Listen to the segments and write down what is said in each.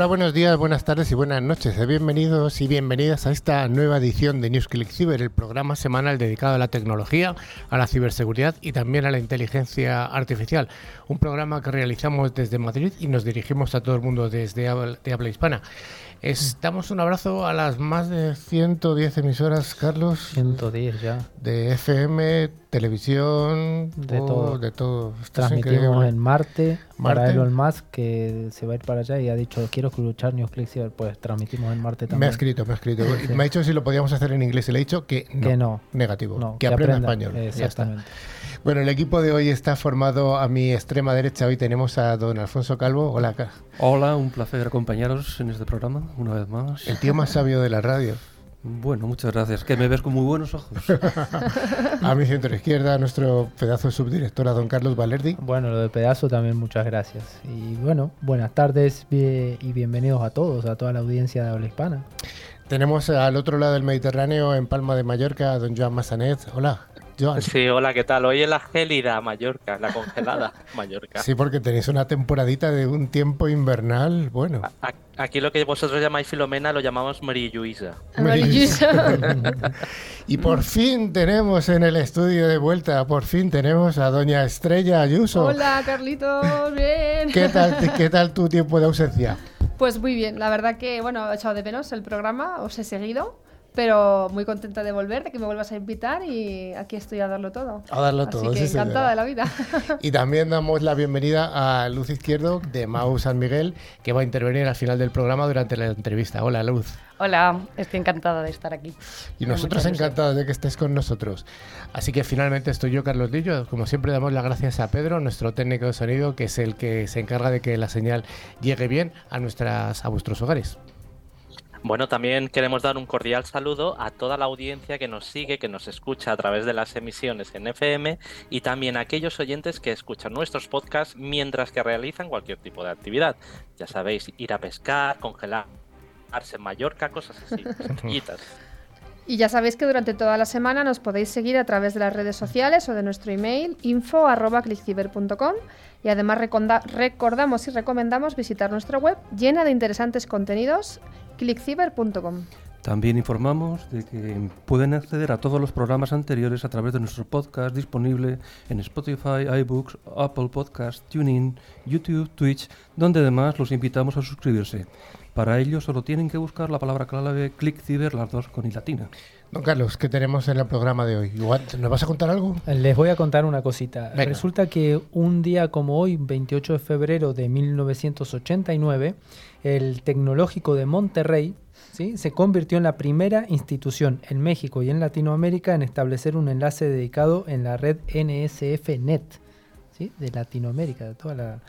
Hola, buenos días, buenas tardes y buenas noches. Bienvenidos y bienvenidas a esta nueva edición de NewsClick Cyber, el programa semanal dedicado a la tecnología, a la ciberseguridad y también a la inteligencia artificial. Un programa que realizamos desde Madrid y nos dirigimos a todo el mundo desde de habla hispana. Damos un abrazo a las más de 110 emisoras, Carlos. 110 ya. De FM, televisión, de oh, todo. De todo. Transmitimos en Marte, Marte, para Elon Musk, que se va a ir para allá y ha dicho, quiero escuchar Newsclick, pues transmitimos en Marte también. Me ha escrito, me ha escrito. Me ha dicho si lo podíamos hacer en inglés y le he dicho que no. Que no. Negativo. que, aprenda, español. Exactamente. Bueno, el equipo de hoy está formado a mi extrema derecha. Hoy tenemos a don Alfonso Calvo. Hola. Hola, un placer acompañaros en este programa una vez más. El tío más sabio de la radio. Bueno, muchas gracias. Que me ves con muy buenos ojos. a mi centro izquierda, nuestro pedazo de subdirectora, don Carlos Valerdi. Bueno, lo de pedazo también, muchas gracias. Y bueno, buenas tardes y bienvenidos a todos, a toda la audiencia de habla hispana. Tenemos al otro lado del Mediterráneo, en Palma de Mallorca, a don Joan Massanet. Hola. Sí, hola, ¿qué tal? Hoy es la gélida Mallorca, la congelada Mallorca. Sí, porque tenéis una temporadita de un tiempo invernal, bueno. aquí lo que vosotros llamáis Filomena lo llamamos Marilluisa. y por fin tenemos en el estudio de vuelta, por fin tenemos a doña Estrella Ayuso. Hola, Carlitos, bien. ¿Qué tal, qué tal tu tiempo de ausencia? Pues muy bien, la verdad que, bueno, he echado de menos el programa, os he seguido pero muy contenta de volver, de que me vuelvas a invitar y aquí estoy a darlo todo. A darlo todo, que encantada de la vida. Y también damos la bienvenida a Luz Izquierdo de Mau San Miguel, que va a intervenir al final del programa durante la entrevista. Hola, Luz. Hola, estoy encantada de estar aquí. Y nosotros encantados de que estés con nosotros. Así que finalmente estoy yo, Carlos Lillo. Como siempre, damos las gracias a Pedro, nuestro técnico de sonido, que es el que se encarga de que la señal llegue bien a, nuestras, a vuestros hogares. Bueno, también queremos dar un cordial saludo a toda la audiencia que nos sigue, que nos escucha a través de las emisiones en FM y también a aquellos oyentes que escuchan nuestros podcasts mientras que realizan cualquier tipo de actividad. Ya sabéis, ir a pescar, congelarse en Mallorca, cosas así, sencillitas. Y ya sabéis que durante toda la semana nos podéis seguir a través de las redes sociales o de nuestro email info.clickciber.com y además recordamos y recomendamos visitar nuestra web llena de interesantes contenidos clickciber.com. También informamos de que pueden acceder a todos los programas anteriores a través de nuestro podcast disponible en Spotify, iBooks, Apple Podcasts, TuneIn, YouTube, Twitch, donde además los invitamos a suscribirse. Para ello solo tienen que buscar la palabra clave ClickCiber, las dos con i latina. Don Carlos, ¿qué tenemos en el programa de hoy? ¿Nos vas a contar algo? Les voy a contar una cosita. Resulta que un día como hoy, 28 de febrero de 1989, el Tecnológico de Monterrey ¿sí? se convirtió en la primera institución en México y en Latinoamérica en establecer un enlace dedicado en la red NSF-Net ¿sí? de Latinoamérica, de toda la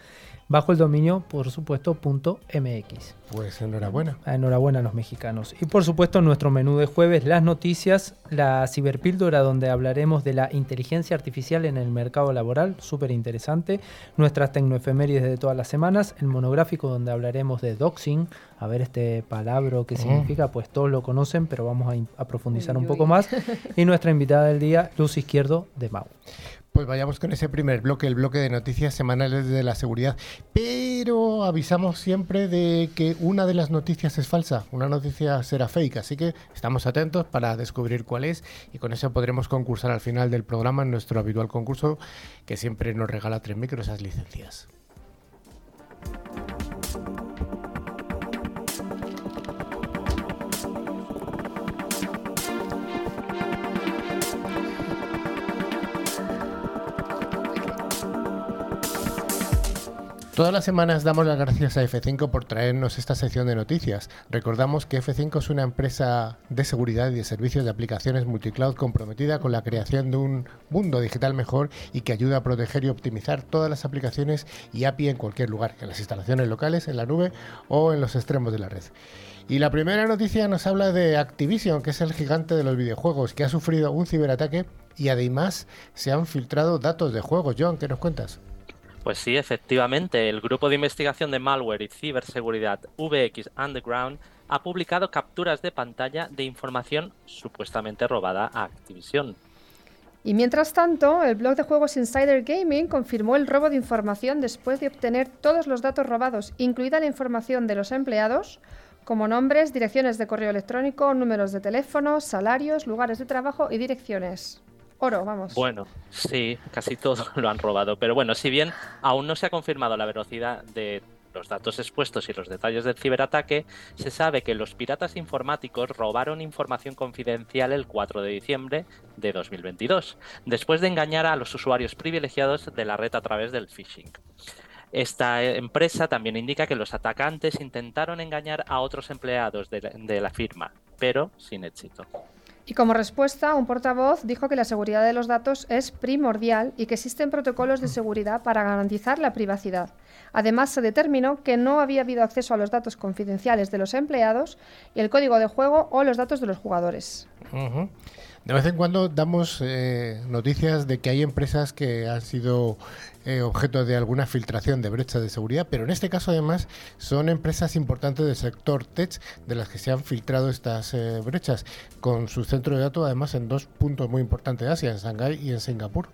bajo el dominio, por supuesto, .mx. Pues enhorabuena. Enhorabuena a los mexicanos. Y por supuesto, nuestro menú de jueves, las noticias, la ciberpíldora donde hablaremos de la inteligencia artificial en el mercado laboral, súper interesante, nuestras tecnoefemérides de todas las semanas, el monográfico donde hablaremos de doxing, a ver este palabra qué significa, pues todos lo conocen, pero vamos a, profundizar un poco más, y nuestra invitada del día, Luz Izquierdo de Mau. Pues vayamos con ese primer bloque, el bloque de noticias semanales de la seguridad. Pero avisamos siempre de que una de las noticias es falsa, una noticia será fake, así que estamos atentos para descubrir cuál es y con eso podremos concursar al final del programa en nuestro habitual concurso que siempre nos regala tres micros esas licencias. Todas las semanas damos las gracias a F5 por traernos esta sección de noticias. Recordamos que F5 es una empresa de seguridad y de servicios de aplicaciones multicloud comprometida con la creación de un mundo digital mejor y que ayuda a proteger y optimizar todas las aplicaciones y API en cualquier lugar, en las instalaciones locales, en la nube o en los extremos de la red. Y la primera noticia nos habla de Activision, que es el gigante de los videojuegos, que ha sufrido un ciberataque y además se han filtrado datos de juegos. John, ¿qué nos cuentas? Pues sí, efectivamente, el grupo de investigación de malware y ciberseguridad VX Underground ha publicado capturas de pantalla de información supuestamente robada a Activision. Y mientras tanto, el blog de juegos Insider Gaming confirmó el robo de información después de obtener todos los datos robados, incluida la información de los empleados, como nombres, direcciones de correo electrónico, números de teléfono, salarios, lugares de trabajo y direcciones. Oro, vamos. Bueno, sí, casi todo lo han robado. Pero bueno, si bien aún no se ha confirmado la velocidad de los datos expuestos y los detalles del ciberataque, se sabe que los piratas informáticos robaron información confidencial el 4 de diciembre de 2022, después de engañar a los usuarios privilegiados de la red a través del phishing. Esta empresa también indica que los atacantes intentaron engañar a otros empleados de la, firma, pero sin éxito. Y como respuesta, un portavoz dijo que la seguridad de los datos es primordial y que existen protocolos de seguridad para garantizar la privacidad. Además, se determinó que no había habido acceso a los datos confidenciales de los empleados y el código de juego o los datos de los jugadores. De vez en cuando damos eh, noticias de que hay empresas que han sido eh, objeto de alguna filtración de brechas de seguridad, pero en este caso además son empresas importantes del sector tech de las que se han filtrado estas eh, brechas, con su centro de datos además en dos puntos muy importantes de Asia, en Shanghái y en Singapur.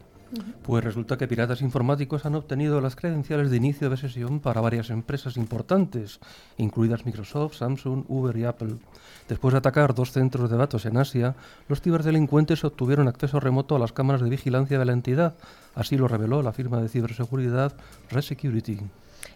Pues resulta que piratas informáticos han obtenido las credenciales de inicio de sesión para varias empresas importantes, incluidas Microsoft, Samsung, Uber y Apple. Después de atacar dos centros de datos en Asia, los ciberdelincuentes obtuvieron acceso remoto a las cámaras de vigilancia de la entidad. Así lo reveló la firma de ciberseguridad Resecurity.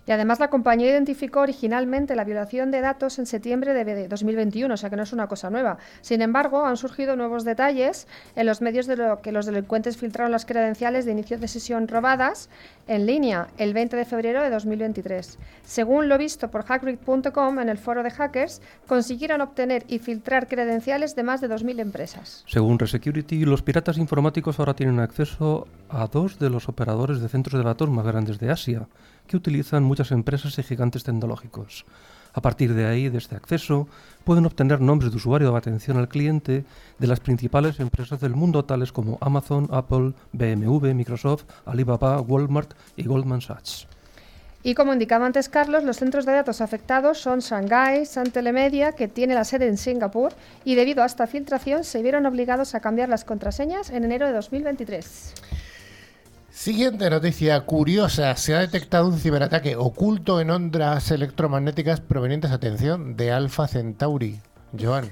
Y además la compañía identificó originalmente la violación de datos en septiembre de 2021, o sea que no es una cosa nueva. Sin embargo, han surgido nuevos detalles en los medios de lo que los delincuentes filtraron las credenciales de inicio de sesión robadas en línea el 20 de febrero de 2023. Según lo visto por hackread.com en el foro de hackers, consiguieron obtener y filtrar credenciales de más de 2.000 empresas. Según Resecurity, los piratas informáticos ahora tienen acceso a dos de los operadores de centros de datos más grandes de Asia, que utilizan muchas empresas y gigantes tecnológicos. A partir de ahí, de este acceso, pueden obtener nombres de usuario de atención al cliente de las principales empresas del mundo, tales como Amazon, Apple, BMW, Microsoft, Alibaba, Walmart y Goldman Sachs. Y como indicaba antes Carlos, los centros de datos afectados son Shanghai, San Telemedia, que tiene la sede en Singapur, y debido a esta filtración se vieron obligados a cambiar las contraseñas en enero de 2023. Siguiente noticia curiosa. Se ha detectado un ciberataque oculto en ondas electromagnéticas provenientes, atención, de Alpha Centauri. Joan.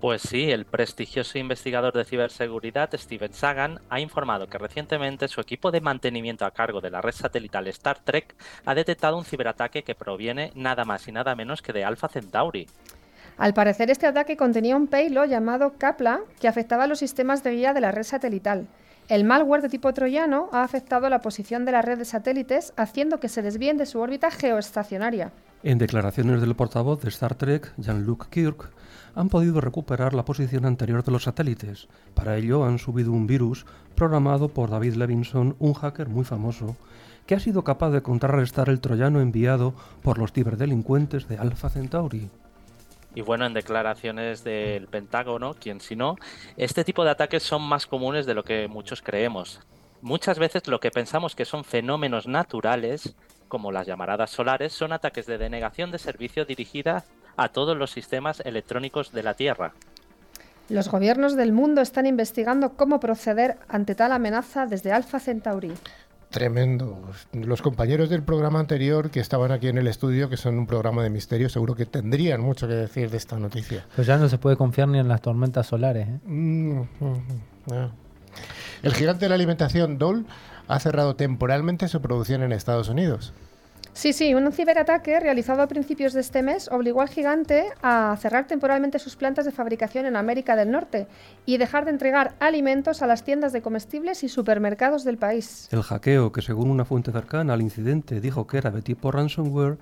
Pues sí, el prestigioso investigador de ciberseguridad Steven Sagan ha informado que recientemente su equipo de mantenimiento a cargo de la red satelital Star Trek ha detectado un ciberataque que proviene nada más y nada menos que de Alpha Centauri. Al parecer este ataque contenía un payload llamado Kapla que afectaba los sistemas de guía de la red satelital. El malware de tipo troyano ha afectado la posición de la red de satélites, haciendo que se desvíen de su órbita geoestacionaria. En declaraciones del portavoz de Star Trek, Jean-Luc Kirk, han podido recuperar la posición anterior de los satélites. Para ello han subido un virus programado por David Levinson, un hacker muy famoso, que ha sido capaz de contrarrestar el troyano enviado por los ciberdelincuentes de Alpha Centauri. Y bueno, en declaraciones del Pentágono, quien si no, este tipo de ataques son más comunes de lo que muchos creemos. Muchas veces lo que pensamos que son fenómenos naturales, como las llamaradas solares, son ataques de denegación de servicio dirigida a todos los sistemas electrónicos de la Tierra. Los gobiernos del mundo están investigando cómo proceder ante tal amenaza desde Alpha Centauri. Tremendo. Los compañeros del programa anterior que estaban aquí en el estudio, que son un programa de misterio, seguro que tendrían mucho que decir de esta noticia. Pues ya no se puede confiar ni en las tormentas solares. ¿eh? Mm, mm, mm, el gigante de la alimentación Dole ha cerrado temporalmente su producción en Estados Unidos. Sí, sí, un ciberataque realizado a principios de este mes obligó al gigante a cerrar temporalmente sus plantas de fabricación en América del Norte y dejar de entregar alimentos a las tiendas de comestibles y supermercados del país. El hackeo, que según una fuente cercana al incidente dijo que era de tipo ransomware,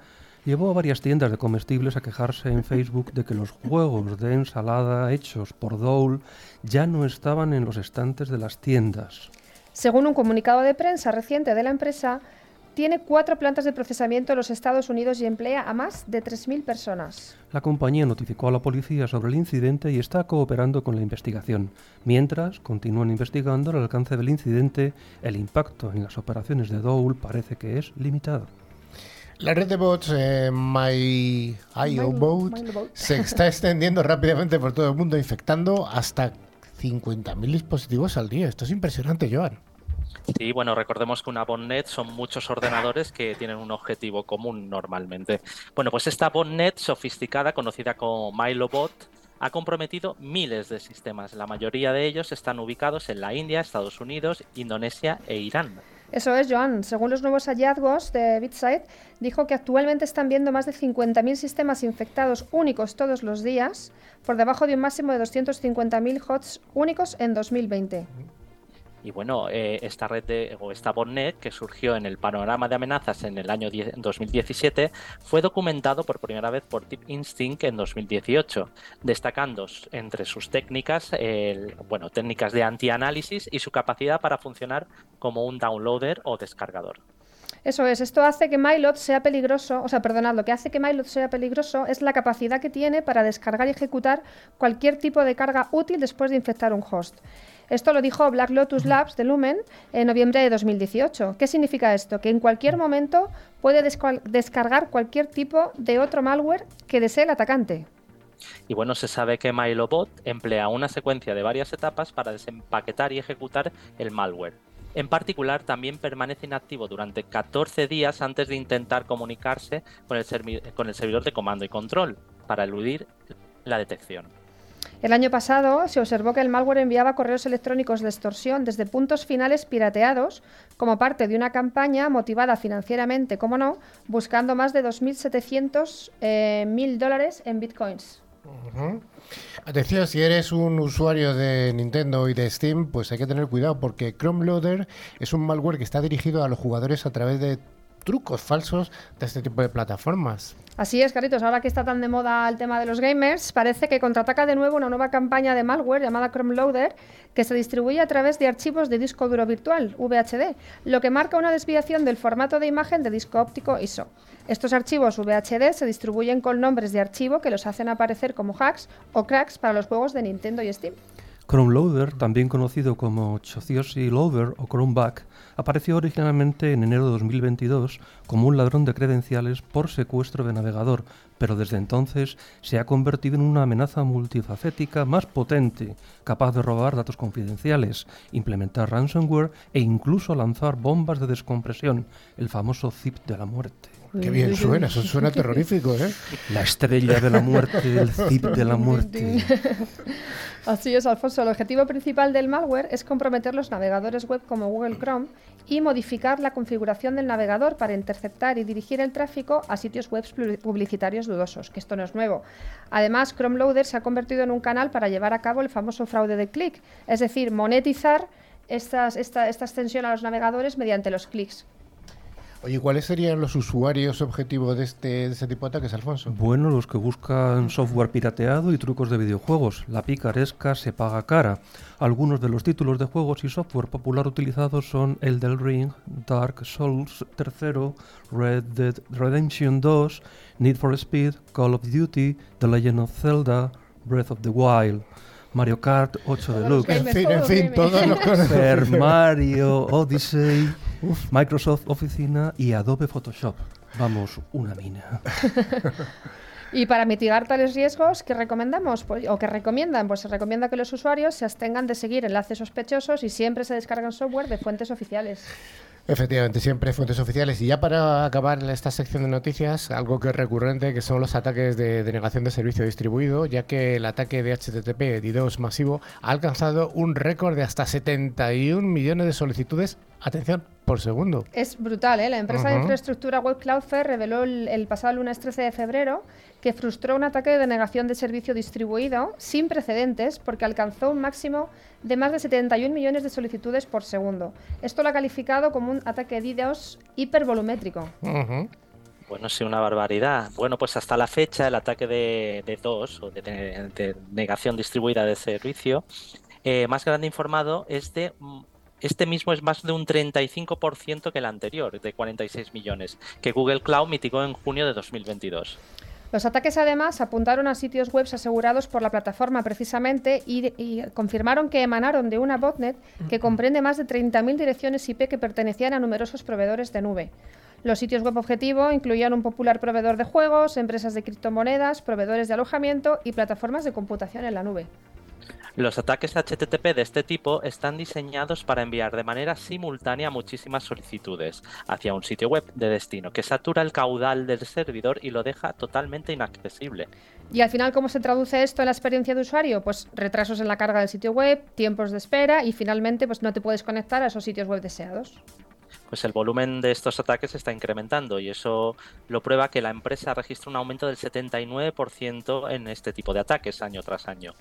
llevó a varias tiendas de comestibles a quejarse en Facebook de que los juegos de ensalada hechos por Dole ya no estaban en los estantes de las tiendas. Según un comunicado de prensa reciente de la empresa, tiene cuatro plantas de procesamiento en los Estados Unidos y emplea a más de 3.000 personas. La compañía notificó a la policía sobre el incidente y está cooperando con la investigación. Mientras, continúan investigando el alcance del incidente, el impacto en las operaciones de Dole parece que es limitado. La red de bots eh, MyIOBot se está extendiendo rápidamente por todo el mundo, infectando hasta 50.000 dispositivos al día. Esto es impresionante, Joan. Sí, bueno, recordemos que una botnet son muchos ordenadores que tienen un objetivo común normalmente. Bueno, pues esta botnet sofisticada, conocida como MiloBot, ha comprometido miles de sistemas. La mayoría de ellos están ubicados en la India, Estados Unidos, Indonesia e Irán. Eso es, Joan. Según los nuevos hallazgos de BitSide, dijo que actualmente están viendo más de 50.000 sistemas infectados únicos todos los días, por debajo de un máximo de 250.000 HOTS únicos en 2020. Y bueno, eh, esta red de, o esta botnet que surgió en el panorama de amenazas en el año 2017 fue documentado por primera vez por Tip Instinct en 2018, destacando entre sus técnicas, bueno, técnicas de antianálisis y su capacidad para funcionar como un downloader o descargador. Eso es, esto hace que Milot sea peligroso, o sea, perdonad, lo que hace que Milot sea peligroso es la capacidad que tiene para descargar y ejecutar cualquier tipo de carga útil después de infectar un host. Esto lo dijo Black Lotus Labs de Lumen en noviembre de 2018. ¿Qué significa esto? Que en cualquier momento puede descargar cualquier tipo de otro malware que desee el atacante. Y bueno, se sabe que MiloBot emplea una secuencia de varias etapas para desempaquetar y ejecutar el malware. En particular, también permanece inactivo durante 14 días antes de intentar comunicarse con el, con el servidor de comando y control para eludir la detección. El año pasado se observó que el malware enviaba correos electrónicos de extorsión desde puntos finales pirateados como parte de una campaña motivada financieramente, como no, buscando más de 2.700 eh, mil dólares en bitcoins. Atención, si eres un usuario de Nintendo y de Steam, pues hay que tener cuidado porque Chrome Loader es un malware que está dirigido a los jugadores a través de trucos falsos de este tipo de plataformas. Así es, Caritos. Ahora que está tan de moda el tema de los gamers, parece que contraataca de nuevo una nueva campaña de malware llamada Chrome Loader que se distribuye a través de archivos de disco duro virtual, VHD, lo que marca una desviación del formato de imagen de disco óptico ISO. Estos archivos VHD se distribuyen con nombres de archivo que los hacen aparecer como hacks o cracks para los juegos de Nintendo y Steam. Chrome Loader, también conocido como Chociosi Loader o Chromeback, apareció originalmente en enero de 2022 como un ladrón de credenciales por secuestro de navegador, pero desde entonces se ha convertido en una amenaza multifacética más potente, capaz de robar datos confidenciales, implementar ransomware e incluso lanzar bombas de descompresión, el famoso zip de la muerte. Qué bien suena, eso suena terrorífico, ¿eh? La estrella de la muerte, el zip de la muerte. Así es, Alfonso. El objetivo principal del malware es comprometer los navegadores web como Google Chrome y modificar la configuración del navegador para interceptar y dirigir el tráfico a sitios web publicitarios dudosos, que esto no es nuevo. Además, Chrome Loader se ha convertido en un canal para llevar a cabo el famoso fraude de clic, es decir, monetizar esta, esta extensión a los navegadores mediante los clics. Oye, ¿cuáles serían los usuarios objetivos de este, de este tipo de ataques, Alfonso? Bueno, los que buscan software pirateado y trucos de videojuegos. La picaresca se paga cara. Algunos de los títulos de juegos y software popular utilizados son Elden Ring, Dark Souls 3, Red Dead Redemption 2, Need for Speed, Call of Duty, The Legend of Zelda, Breath of the Wild. Mario Kart 8 Deluxe. En fin, en fin, todos los Super Mario Odyssey, Microsoft Oficina y Adobe Photoshop. Vamos, una mina. Y para mitigar tales riesgos, ¿qué recomendamos? Pues, ¿O qué recomiendan? Pues se recomienda que los usuarios se abstengan de seguir enlaces sospechosos y siempre se descarguen software de fuentes oficiales. Efectivamente, siempre fuentes oficiales. Y ya para acabar esta sección de noticias, algo que es recurrente, que son los ataques de denegación de servicio distribuido, ya que el ataque de HTTP DDoS masivo ha alcanzado un récord de hasta 71 millones de solicitudes, atención, por segundo. Es brutal, ¿eh? La empresa de infraestructura web Cloudflare reveló el, pasado lunes 13 de febrero que frustró un ataque de denegación de servicio distribuido sin precedentes porque alcanzó un máximo de más de 71 millones de solicitudes por segundo. Esto lo ha calificado como un ataque DDoS hipervolumétrico. Bueno, sí, una barbaridad. Bueno, pues hasta la fecha el ataque de, de DOS o de, negación distribuida de servicio eh, más grande informado es de este mismo es más de un 35% que el anterior, de 46 millones, que Google Cloud mitigó en junio de 2022. Los ataques además apuntaron a sitios web asegurados por la plataforma precisamente y, confirmaron que emanaron de una botnet que comprende más de 30.000 direcciones IP que pertenecían a numerosos proveedores de nube. Los sitios web objetivo incluían un popular proveedor de juegos, empresas de criptomonedas, proveedores de alojamiento y plataformas de computación en la nube. Los ataques HTTP de este tipo están diseñados para enviar de manera simultánea muchísimas solicitudes hacia un sitio web de destino que satura el caudal del servidor y lo deja totalmente inaccesible. Y al final, ¿cómo se traduce esto en la experiencia de usuario? Pues retrasos en la carga del sitio web, tiempos de espera y finalmente pues no te puedes conectar a esos sitios web deseados pues el volumen de estos ataques está incrementando y eso lo prueba que la empresa registra un aumento del 79% en este tipo de ataques año tras año.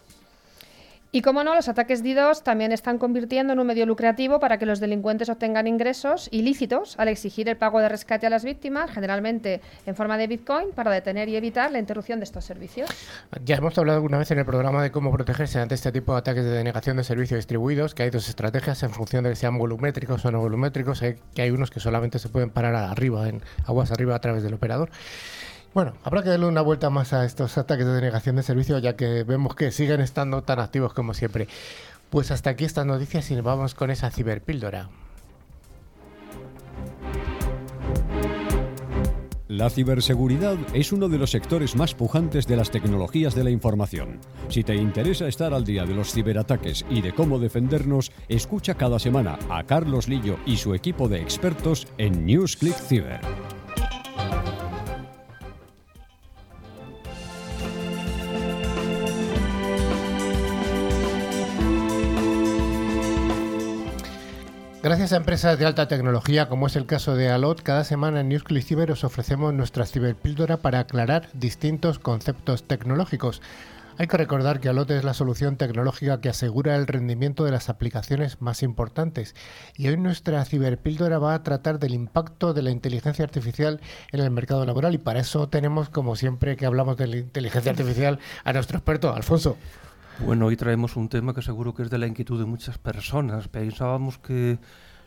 Y como no, los ataques DDoS también están convirtiendo en un medio lucrativo para que los delincuentes obtengan ingresos ilícitos al exigir el pago de rescate a las víctimas, generalmente en forma de Bitcoin, para detener y evitar la interrupción de estos servicios. Ya hemos hablado alguna vez en el programa de cómo protegerse ante este tipo de ataques de denegación de servicios distribuidos, que hay dos estrategias en función de que sean volumétricos o no volumétricos, que hay unos que solamente se pueden parar arriba, en aguas arriba a través del operador. Bueno, habrá que darle una vuelta más a estos ataques de denegación de servicio, ya que vemos que siguen estando tan activos como siempre. Pues hasta aquí estas noticias y vamos con esa ciberpíldora. La ciberseguridad es uno de los sectores más pujantes de las tecnologías de la información. Si te interesa estar al día de los ciberataques y de cómo defendernos, escucha cada semana a Carlos Lillo y su equipo de expertos en NewsClick Ciber. Gracias a empresas de alta tecnología, como es el caso de Alot, cada semana en Newsclick Cyber os ofrecemos nuestra ciberpíldora para aclarar distintos conceptos tecnológicos. Hay que recordar que Alot es la solución tecnológica que asegura el rendimiento de las aplicaciones más importantes. Y hoy nuestra ciberpíldora va a tratar del impacto de la inteligencia artificial en el mercado laboral. Y para eso tenemos, como siempre que hablamos de la inteligencia artificial, a nuestro experto, Alfonso. Bueno, hoy traemos un tema que seguro que es de la inquietud de muchas personas. Pensábamos que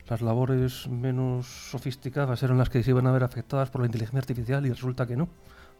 las labores menos sofisticadas eran las que se iban a ver afectadas por la inteligencia artificial y resulta que no.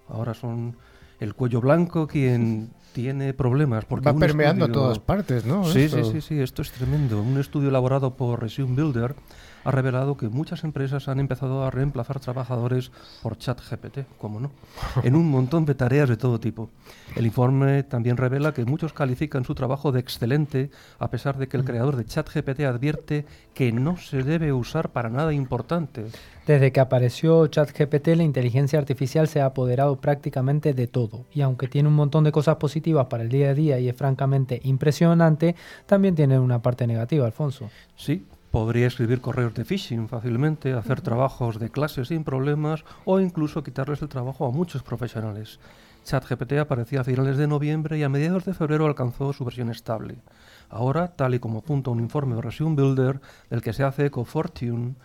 Ahora son el cuello blanco quien tiene problemas. Porque Va permeando a todas partes, ¿no? Sí, sí, sí, sí, esto es tremendo. Un estudio elaborado por Resume Builder ha revelado que muchas empresas han empezado a reemplazar trabajadores por ChatGPT, como no, en un montón de tareas de todo tipo. El informe también revela que muchos califican su trabajo de excelente, a pesar de que el mm. creador de ChatGPT advierte que no se debe usar para nada importante. Desde que apareció ChatGPT, la inteligencia artificial se ha apoderado prácticamente de todo. Y aunque tiene un montón de cosas positivas para el día a día y es francamente impresionante, también tiene una parte negativa, Alfonso. Sí, Podría escribir correos de phishing fácilmente, hacer trabajos de clase sin problemas o incluso quitarles el trabajo a muchos profesionales. ChatGPT aparecía a finales de noviembre y a mediados de febrero alcanzó su versión estable. Ahora, tal y como apunta un informe de Resume Builder del que se hace eco Fortune,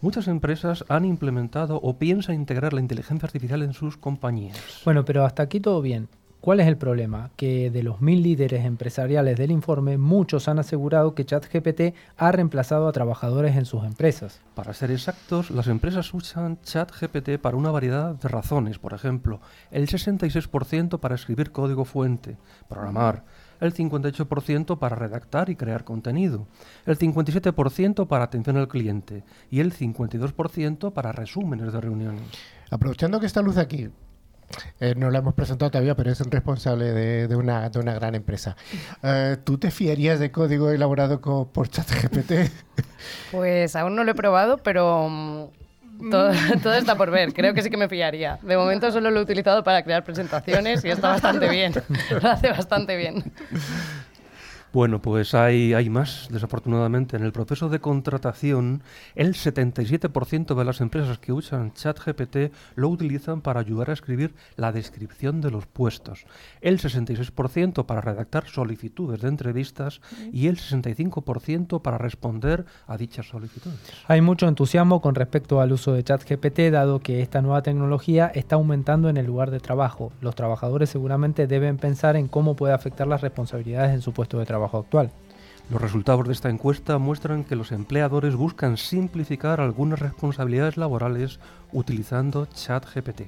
muchas empresas han implementado o piensan integrar la inteligencia artificial en sus compañías. Bueno, pero hasta aquí todo bien. ¿Cuál es el problema? Que de los mil líderes empresariales del informe, muchos han asegurado que ChatGPT ha reemplazado a trabajadores en sus empresas. Para ser exactos, las empresas usan ChatGPT para una variedad de razones. Por ejemplo, el 66% para escribir código fuente, programar, el 58% para redactar y crear contenido, el 57% para atención al cliente y el 52% para resúmenes de reuniones. Aprovechando que está luz aquí, eh, no lo hemos presentado todavía, pero es un responsable de, una, de una, gran empresa. Eh, ¿Tú te fiarías de código elaborado por ChatGPT? Pues aún no lo he probado, pero mm, todo, todo, está por ver. Creo que sí que me fiaría. De momento solo lo he utilizado para crear presentaciones y está bastante bien. Lo hace bastante bien. Bueno, pues hay, hay más, desafortunadamente. En el proceso de contratación, el 77% de las empresas que usan ChatGPT lo utilizan para ayudar a escribir la descripción de los puestos, el 66% para redactar solicitudes de entrevistas y el 65% para responder a dichas solicitudes. Hay mucho entusiasmo con respecto al uso de ChatGPT, dado que esta nueva tecnología está aumentando en el lugar de trabajo. Los trabajadores seguramente deben pensar en cómo puede afectar las responsabilidades en su puesto de trabajo actual. Los resultados de esta encuesta muestran que los empleadores buscan simplificar algunas responsabilidades laborales utilizando ChatGPT.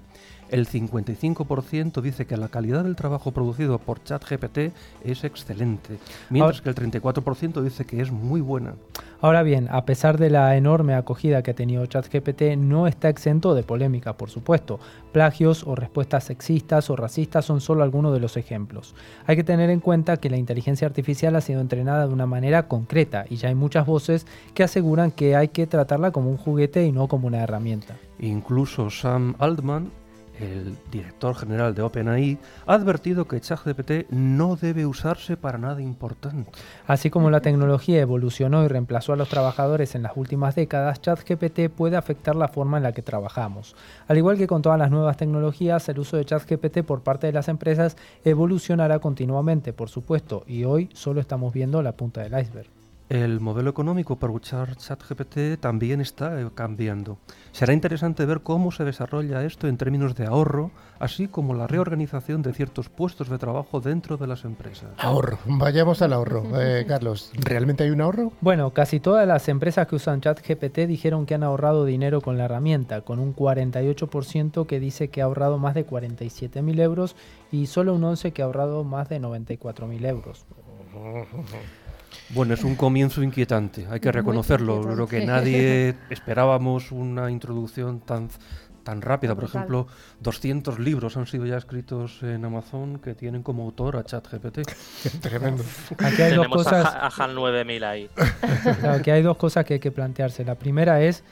El 55% dice que la calidad del trabajo producido por ChatGPT es excelente, mientras que el 34% dice que es muy buena. Ahora bien, a pesar de la enorme acogida que ha tenido ChatGPT, no está exento de polémica, por supuesto. Plagios o respuestas sexistas o racistas son solo algunos de los ejemplos. Hay que tener en cuenta que la inteligencia artificial ha sido entrenada de una manera concreta y ya hay muchas voces que aseguran que hay que tratarla como un juguete y no como una herramienta. Incluso Sam Altman, el director general de OpenAI, ha advertido que ChatGPT no debe usarse para nada importante. Así como la tecnología evolucionó y reemplazó a los trabajadores en las últimas décadas, ChatGPT puede afectar la forma en la que trabajamos. Al igual que con todas las nuevas tecnologías, el uso de ChatGPT por parte de las empresas evolucionará continuamente, por supuesto, y hoy solo estamos viendo la punta del iceberg. El modelo económico para usar ChatGPT también está eh, cambiando. Será interesante ver cómo se desarrolla esto en términos de ahorro, así como la reorganización de ciertos puestos de trabajo dentro de las empresas. Ahorro, vayamos al ahorro. Eh, Carlos, ¿realmente hay un ahorro? Bueno, casi todas las empresas que usan ChatGPT dijeron que han ahorrado dinero con la herramienta, con un 48% que dice que ha ahorrado más de 47.000 euros y solo un 11% que ha ahorrado más de 94.000 euros. Bueno, es un comienzo inquietante, hay que reconocerlo. Creo que nadie esperábamos una introducción tan tan rápida. Por ejemplo, 200 libros han sido ya escritos en Amazon que tienen como autor a ChatGPT. Tremendo. Aquí hay dos cosas. A, HAL 9000 ahí. aquí hay dos cosas que hay que plantearse. La primera es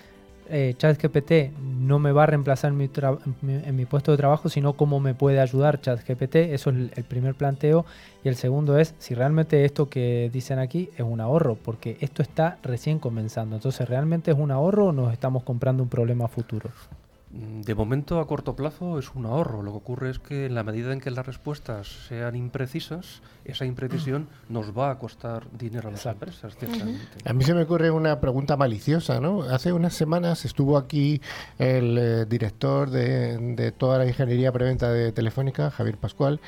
eh, ChatGPT no me va a reemplazar en mi, puesto de trabajo, sino cómo me puede ayudar ChatGPT. Eso es el, primer planteo. Y el segundo es si realmente esto que dicen aquí es un ahorro, porque esto está recién comenzando. Entonces, ¿realmente es un ahorro o nos estamos comprando un problema futuro? Mm, de momento, a corto plazo, es un ahorro. Lo que ocurre es que en la medida en que las respuestas sean imprecisas, esa imprecisión nos va a costar dinero a las empresas, A mí se me ocurre una pregunta maliciosa, ¿no? Hace unas semanas estuvo aquí el eh, director de, de, toda la ingeniería preventa de Telefónica, Javier Pascual,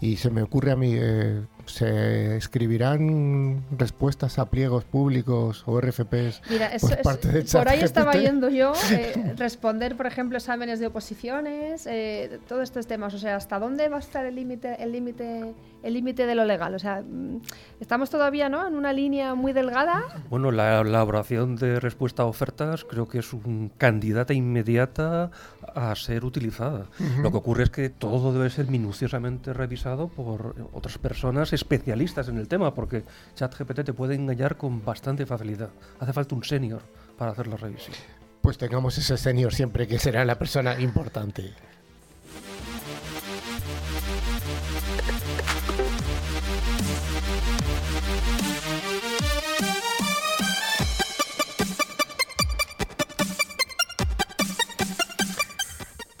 y se me ocurre a mí, eh, ¿se escribirán respuestas a pliegos públicos o RFPs Mira, por parte de Por ahí estaba yendo yo, eh, responder, por ejemplo, exámenes de oposiciones, eh, todos estos temas. O sea, ¿hasta dónde va a estar el límite el límite el límite de lo legal? O sea, mm, estamos todavía ¿no? en una línea muy delgada. Bueno, la elaboración de respuesta a ofertas creo que es un candidata inmediata a ser utilizada. Lo que ocurre es que todo debe ser minuciosamente revisado por otras personas especialistas en el tema, porque ChatGPT te puede engañar con bastante facilidad. Hace falta un senior para hacer la revisión. Pues tengamos ese senior siempre, que será la persona importante.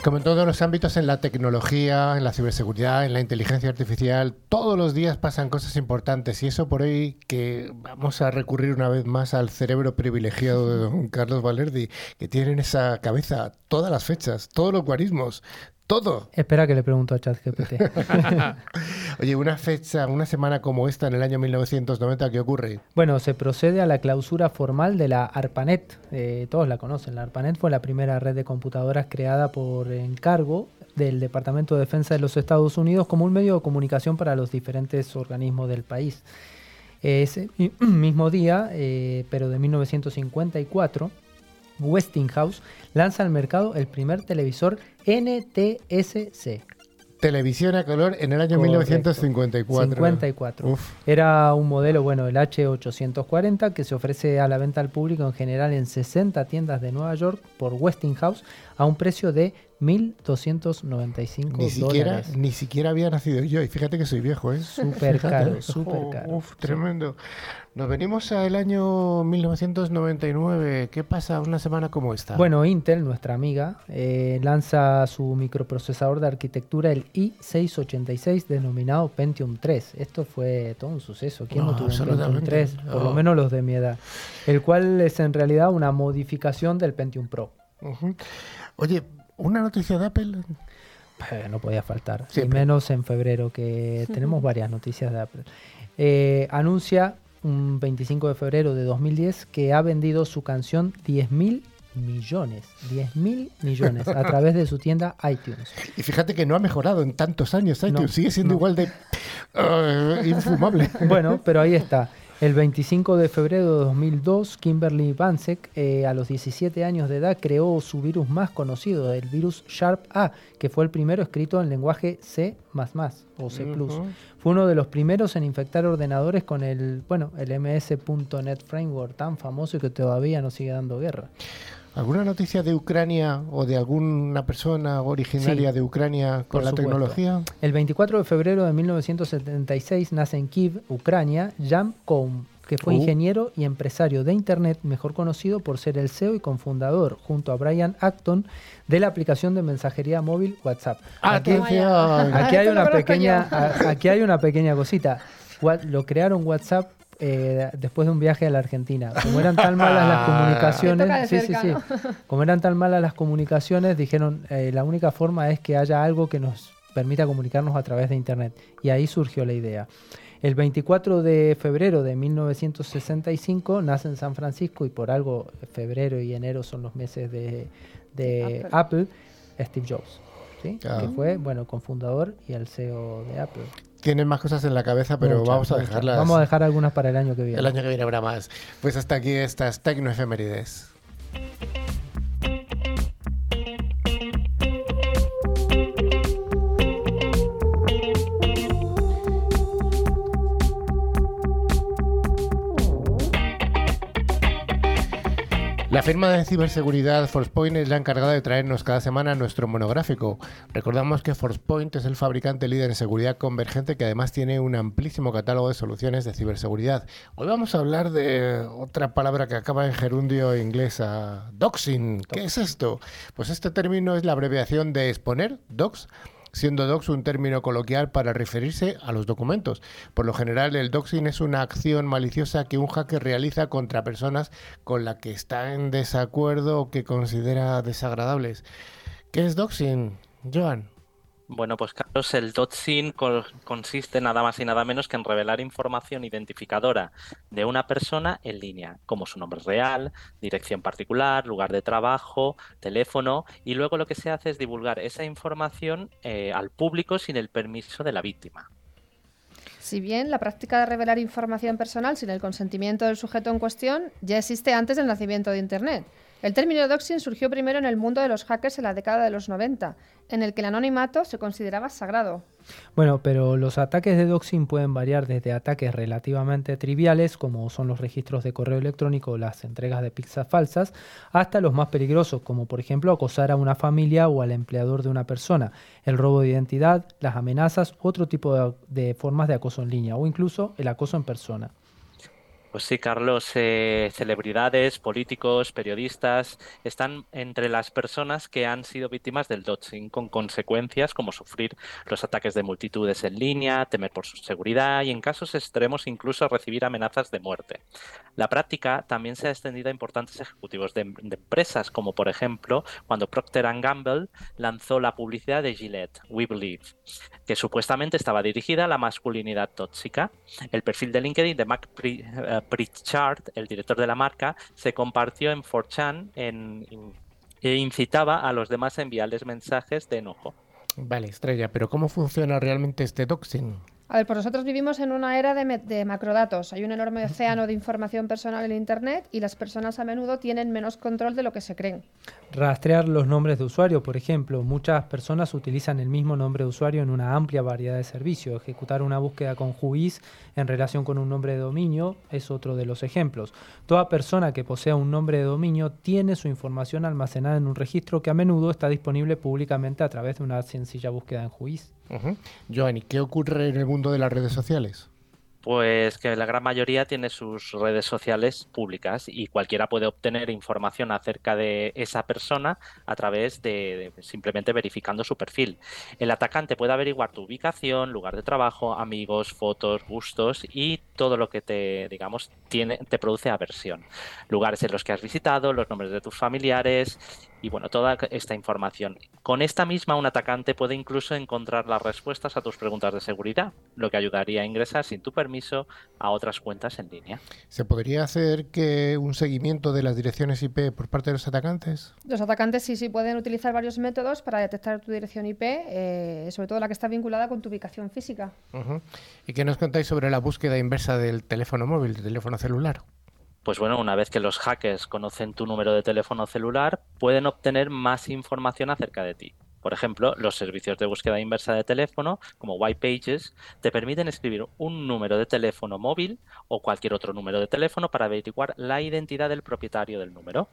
Como en todos los ámbitos, en la tecnología, en la ciberseguridad, en la inteligencia artificial, todos los días pasan cosas importantes y eso por hoy que vamos a recurrir una vez más al cerebro privilegiado de don Carlos Valerdi, que tiene en esa cabeza todas las fechas, todos los guarismos, todo. Espera que le pregunto a ChatGPT. Oye, una fecha, una semana como esta en el año 1990, ¿qué ocurre? Bueno, se procede a la clausura formal de la ARPANET. Eh, todos la conocen. La ARPANET fue la primera red de computadoras creada por encargo del Departamento de Defensa de los Estados Unidos como un medio de comunicación para los diferentes organismos del país. Ese mismo día, eh, pero de 1954, Westinghouse lanza al mercado el primer televisor NTSC. Televisión a color en el año 1954. 54. Era un modelo, bueno, el H840, que se ofrece a la venta al público en general en 60 tiendas de Nueva York por Westinghouse a un precio de 1.295 ni siquiera, Ni siquiera había nacido yo, y fíjate que soy viejo, ¿eh? Súper caro, súper caro. Uf, tremendo. Nos venimos al año 1999. ¿Qué pasa una semana como esta? Bueno, Intel, nuestra amiga, eh, lanza su microprocesador de arquitectura, el i686, denominado Pentium 3. Esto fue todo un suceso. ¿Quién no, tuvo un Pentium 3? Por lo menos los de mi edad. El cual es en realidad una modificación del Pentium Pro. Oye, una noticia de Apple. Eh, no podía faltar. Y menos en febrero, que tenemos varias noticias de Apple. Eh, anuncia un 25 de febrero de 2010, que ha vendido su canción 10.000 millones, 10 mil millones a través de su tienda iTunes. Y fíjate que no ha mejorado en tantos años iTunes, sigue siendo igual de uh, infumable. Bueno, pero ahí está. El 25 de febrero de 2002, Kimberly Bansek, eh, a los 17 años de edad, creó su virus más conocido, el virus Sharp-A, que fue el primero escrito en lenguaje C++ o C++. Fue uno de los primeros en infectar ordenadores con el, bueno, el MS.NET Framework tan famoso y que todavía nos sigue dando guerra. ¿Alguna noticia de Ucrania o de alguna persona originaria de Ucrania con la tecnología? El 24 de febrero de 1976 nace en Kiev, Ucrania, Jan Koum, que fue uh. ingeniero y empresario de Internet, mejor conocido por ser el CEO y cofundador, junto a Brian Acton, de la aplicación de mensajería móvil WhatsApp. Aquí, aquí hay una pequeña, aquí hay una pequeña cosita. Lo crearon WhatsApp eh, después de un viaje a la Argentina. Como eran tan malas las comunicaciones, sí, sí, sí. Como eran tan malas las comunicaciones, dijeron eh, la única forma es que haya algo que nos permita comunicarnos a través de internet. Y ahí surgió la idea. El 24 de febrero de 1965 nace en San Francisco y por algo febrero y enero son los meses de, Apple. Steve Jobs, ¿sí? que fue bueno cofundador y el CEO de Apple tienen más cosas en la cabeza, pero vamos a dejarlas. Vamos a dejar algunas para el año que viene. El año que viene habrá más. Pues hasta aquí estas tecnoefemérides. La firma de ciberseguridad ForcePoint es la encargada de traernos cada semana nuestro monográfico. Recordamos que ForcePoint es el fabricante líder en seguridad convergente que además tiene un amplísimo catálogo de soluciones de ciberseguridad. Hoy vamos a hablar de otra palabra que acaba en gerundio inglesa, doxing. ¿Qué es esto? Pues este término es la abreviación de exponer, dox, siendo dox un término coloquial para referirse a los documentos. Por lo general, el doxing es una acción maliciosa que un hacker realiza contra personas con las que está en desacuerdo o que considera desagradables. ¿Qué es doxing, Joan? Bueno, pues Carlos, el doxing consiste nada más y nada menos que en revelar información identificadora de una persona en línea, como su nombre real, dirección particular, lugar de trabajo, teléfono, y luego lo que se hace es divulgar esa información eh, al público sin el permiso de la víctima. Si bien la práctica de revelar información personal sin el consentimiento del sujeto en cuestión ya existe antes del nacimiento de Internet, el término doxing surgió primero en el mundo de los hackers en la década de los 90, en el que el anonimato se consideraba sagrado. Bueno, pero los ataques de doxing pueden variar desde ataques relativamente triviales, como son los registros de correo electrónico o las entregas de pizzas falsas, hasta los más peligrosos, como por ejemplo acosar a una familia o al empleador de una persona, el robo de identidad, las amenazas, otro tipo de, de formas de acoso en línea o incluso el acoso en persona. Pues sí, Carlos, eh, celebridades, políticos, periodistas están entre las personas que han sido víctimas del doxing, con consecuencias como sufrir los ataques de multitudes en línea, temer por su seguridad y en casos extremos incluso recibir amenazas de muerte. La práctica también se ha extendido a importantes ejecutivos de, empresas, como por ejemplo cuando Procter Gamble lanzó la publicidad de Gillette, We Believe, que supuestamente estaba dirigida a la masculinidad tóxica. El perfil de LinkedIn de Mac eh, Pritchard, el director de la marca, se compartió en 4chan e incitaba a los demás a enviarles mensajes de enojo. Vale, Estrella, pero ¿cómo funciona realmente este doxing? A pues nosotros vivimos en una era de, macrodatos. Hay un enorme océano de información personal en Internet y las personas a menudo tienen menos control de lo que se creen. Rastrear los nombres de usuario, por ejemplo. Muchas personas utilizan el mismo nombre de usuario en una amplia variedad de servicios. Ejecutar una búsqueda con juiz en relación con un nombre de dominio es otro de los ejemplos. Toda persona que posea un nombre de dominio tiene su información almacenada en un registro que a menudo está disponible públicamente a través de una sencilla búsqueda en juiz. Joan, ¿y qué ocurre en el mundo de las redes sociales? Pues que la gran mayoría tiene sus redes sociales públicas y cualquiera puede obtener información acerca de esa persona a través de, simplemente verificando su perfil. El atacante puede averiguar tu ubicación, lugar de trabajo, amigos, fotos, gustos y todo lo que te, digamos, te produce aversión. Lugares en los que has visitado, los nombres de tus familiares y bueno, toda esta información. Con esta misma, un atacante puede incluso encontrar las respuestas a tus preguntas de seguridad, lo que ayudaría a ingresar sin tu permiso a otras cuentas en línea. ¿Se podría hacer que un seguimiento de las direcciones IP por parte de los atacantes? Los atacantes sí, sí pueden utilizar varios métodos para detectar tu dirección IP, eh, sobre todo la que está vinculada con tu ubicación física. ¿Y qué nos contáis sobre la búsqueda inversa del teléfono móvil, del teléfono celular? Pues bueno, una vez que los hackers conocen tu número de teléfono celular, pueden obtener más información acerca de ti. Por ejemplo, los servicios de búsqueda inversa de teléfono, como White Pages, te permiten escribir un número de teléfono móvil o cualquier otro número de teléfono para averiguar la identidad del propietario del número.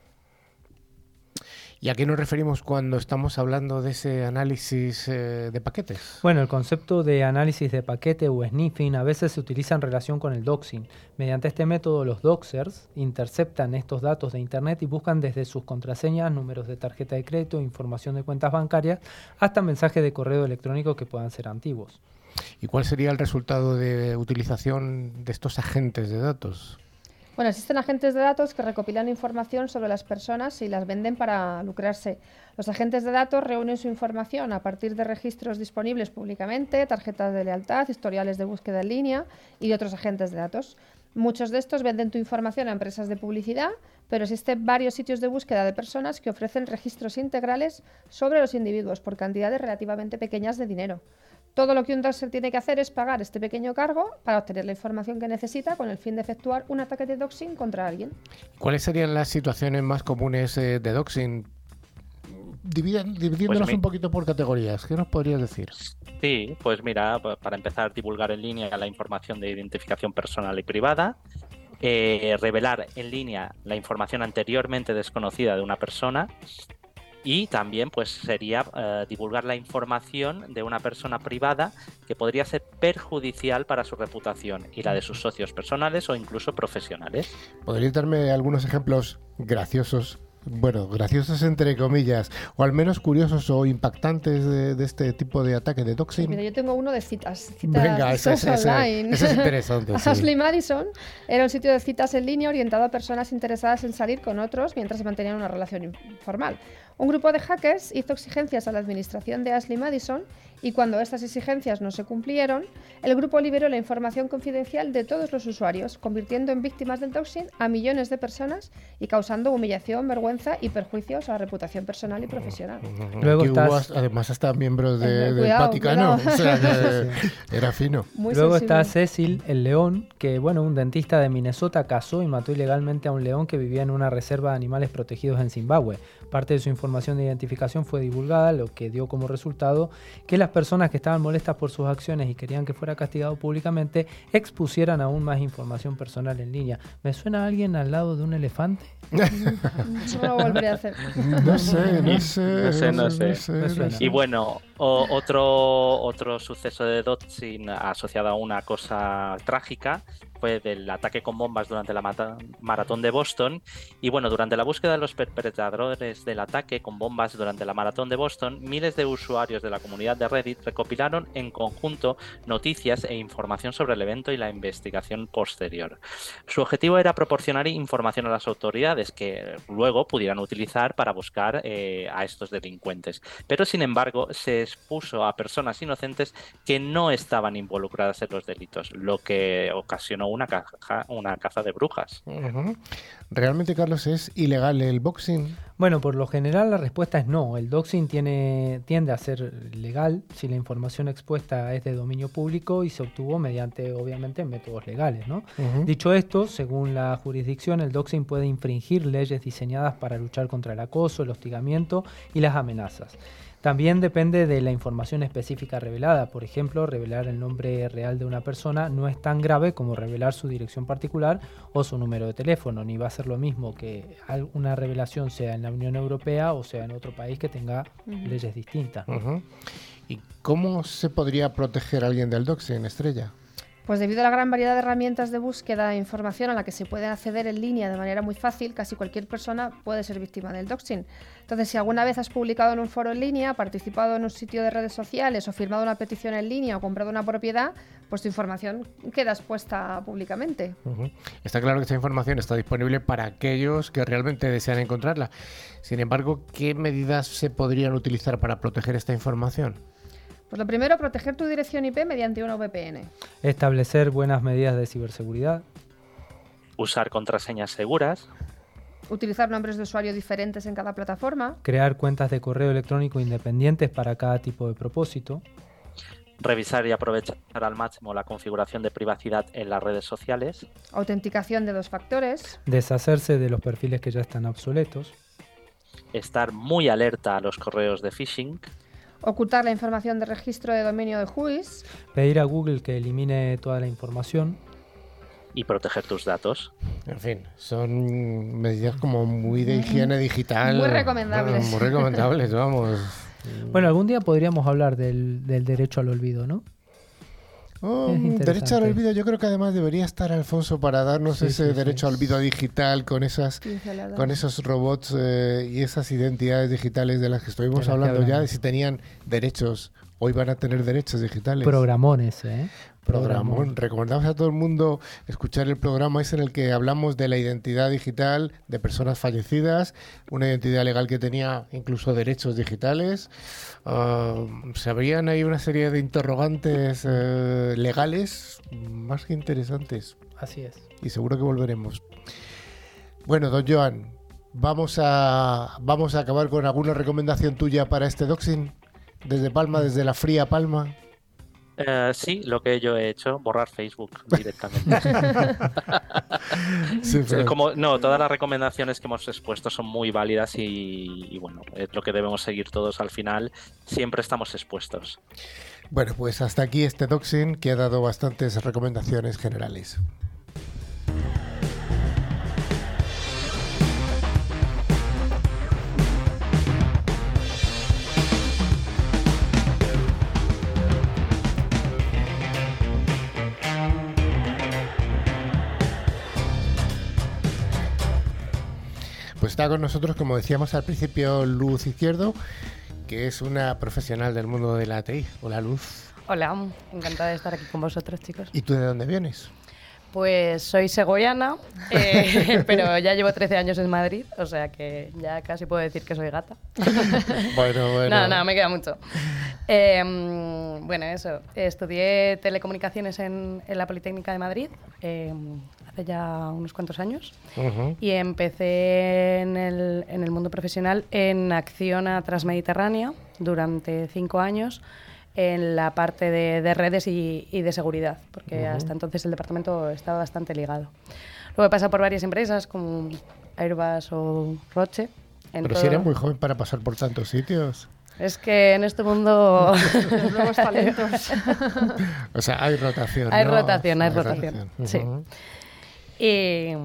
¿Y a qué nos referimos cuando estamos hablando de ese análisis eh, de paquetes? Bueno, el concepto de análisis de paquete o sniffing a veces se utiliza en relación con el doxing. Mediante este método, los doxers interceptan estos datos de Internet y buscan desde sus contraseñas, números de tarjeta de crédito, información de cuentas bancarias, hasta mensajes de correo electrónico que puedan ser antiguos. ¿Y cuál sería el resultado de utilización de estos agentes de datos? Bueno, existen agentes de datos que recopilan información sobre las personas y las venden para lucrarse. Los agentes de datos reúnen su información a partir de registros disponibles públicamente, tarjetas de lealtad, historiales de búsqueda en línea y otros agentes de datos. Muchos de estos venden tu información a empresas de publicidad, pero existen varios sitios de búsqueda de personas que ofrecen registros integrales sobre los individuos por cantidades relativamente pequeñas de dinero. Todo lo que un doxer tiene que hacer es pagar este pequeño cargo para obtener la información que necesita con el fin de efectuar un ataque de doxing contra alguien. ¿Cuáles serían las situaciones más comunes eh, de doxing? dividiéndonos pues un poquito por categorías, ¿qué nos podrías decir? Sí, pues mira, para empezar, divulgar en línea la información de identificación personal y privada, eh, revelar en línea la información anteriormente desconocida de una persona, y también pues sería eh, divulgar la información de una persona privada que podría ser perjudicial para su reputación y la de sus socios personales o incluso profesionales. ¿Podrías darme algunos ejemplos graciosos bueno, graciosos entre comillas, o al menos curiosos o impactantes de, este tipo de ataque de doxing. Mira, yo tengo uno de citas. citas Venga, ese, ese, ese, es interesante. Ashley Madison era un sitio de citas en línea orientado a personas interesadas en salir con otros mientras se mantenían una relación informal. Un grupo de hackers hizo exigencias a la administración de Ashley Madison y cuando estas exigencias no se cumplieron, el grupo liberó la información confidencial de todos los usuarios, convirtiendo en víctimas del doxing a millones de personas y causando humillación, vergüenza y perjuicios a la reputación personal y profesional. Luego además hasta miembros del Vaticano, era fino. Luego está Cecil, el león, que bueno, un dentista de Minnesota casó y mató ilegalmente a un león que vivía en una reserva de animales protegidos en Zimbabue. Parte de su información de identificación fue divulgada, lo que dio como resultado que las personas que estaban molestas por sus acciones y querían que fuera castigado públicamente expusieran aún más información personal en línea. ¿Me suena a alguien al lado de un elefante? no lo volveré a hacer. No sé, no sé. No sé, no sé. Y bueno, otro, otro suceso de Dotsin asociado a una cosa trágica fue del ataque con bombas durante la maratón de Boston. Y bueno, durante la búsqueda de los perpetradores del ataque con bombas durante la maratón de Boston, miles de usuarios de la comunidad de Reddit recopilaron en conjunto noticias e información sobre el evento y la investigación posterior. Su objetivo era proporcionar información a las autoridades que luego pudieran utilizar para buscar eh, a estos delincuentes. Pero sin embargo, se expuso a personas inocentes que no estaban involucradas en los delitos, lo que ocasionó una, caja, una caza de brujas. ¿Realmente, Carlos, es ilegal el boxing? Bueno, por lo general la respuesta es no. El doxing tiene, tiende a ser legal si la información expuesta es de dominio público y se obtuvo mediante, obviamente, métodos legales. ¿no? Dicho esto, según la jurisdicción, el doxing puede infringir leyes diseñadas para luchar contra el acoso, el hostigamiento y las amenazas. También depende de la información específica revelada. Por ejemplo, revelar el nombre real de una persona no es tan grave como revelar su dirección particular o su número de teléfono, ni va a ser lo mismo que una revelación sea en la Unión Europea o sea en otro país que tenga leyes distintas. ¿Y cómo se podría proteger a alguien del doxing, Estrella? Pues debido a la gran variedad de herramientas de búsqueda e información a la que se puede acceder en línea de manera muy fácil, casi cualquier persona puede ser víctima del doxing. Entonces, si alguna vez has publicado en un foro en línea, participado en un sitio de redes sociales o firmado una petición en línea o comprado una propiedad, pues tu información queda expuesta públicamente. Está claro que esta información está disponible para aquellos que realmente desean encontrarla. Sin embargo, ¿qué medidas se podrían utilizar para proteger esta información? Pues lo primero, proteger tu dirección IP mediante una VPN. Establecer buenas medidas de ciberseguridad. Usar contraseñas seguras. Utilizar nombres de usuario diferentes en cada plataforma. Crear cuentas de correo electrónico independientes para cada tipo de propósito. Revisar y aprovechar al máximo la configuración de privacidad en las redes sociales. Autenticación de dos factores. Deshacerse de los perfiles que ya están obsoletos. Estar muy alerta a los correos de phishing ocultar la información de registro de dominio de Whois, pedir a Google que elimine toda la información y proteger tus datos. En fin, son medidas como muy de higiene digital. Muy recomendables. muy recomendables, vamos. Bueno, algún día podríamos hablar del, del derecho al olvido, ¿no? Oh, derecho al olvido, yo creo que además debería estar Alfonso para darnos ese derecho al olvido digital con esas con esos robots eh, y esas identidades digitales de las que estuvimos hablando ya, de si tenían derechos, hoy van a tener derechos digitales. Programones, ¿eh? Programón. Recomendamos a todo el mundo escuchar el programa es en el que hablamos de la identidad digital de personas fallecidas, una identidad legal que tenía incluso derechos digitales. Uh, se habían ahí una serie de interrogantes eh, legales más que interesantes. Así es. Y seguro que volveremos. Bueno, don Joan, vamos a, vamos a acabar con alguna recomendación tuya para este doxing. Desde Palma, desde la fría Palma. Eh, sí, lo que yo he hecho, borrar Facebook directamente. Como, no, todas las recomendaciones que hemos expuesto son muy válidas y, bueno, es lo que debemos seguir todos al final. Siempre estamos expuestos. Bueno, pues hasta aquí este doxing que ha dado bastantes recomendaciones generales. Pues está con nosotros, como decíamos al principio, Luz Izquierdo, que es una profesional del mundo de la ATI. Hola, Luz. Hola, encantada de estar aquí con vosotros, chicos. ¿Y tú de dónde vienes? Pues soy segoviana, eh, pero ya llevo 13 años en Madrid, o sea que ya casi puedo decir que soy gata. bueno, bueno. No, no, me queda mucho. Em, bueno, eso. Estudié telecomunicaciones en, la Politécnica de Madrid em, hace ya unos cuantos años y empecé en el, en el mundo profesional en Acciona Transmediterránea durante cinco años en la parte de, redes y, de seguridad, porque hasta entonces el departamento estaba bastante ligado. Luego he pasado por varias empresas como Airbus o Roche. Pero si eres muy joven para pasar por tantos sitios. Es que en este mundo... Los nuevos talentos. o sea, hay rotación. Hay rotación, hay, rotación. Sí. Y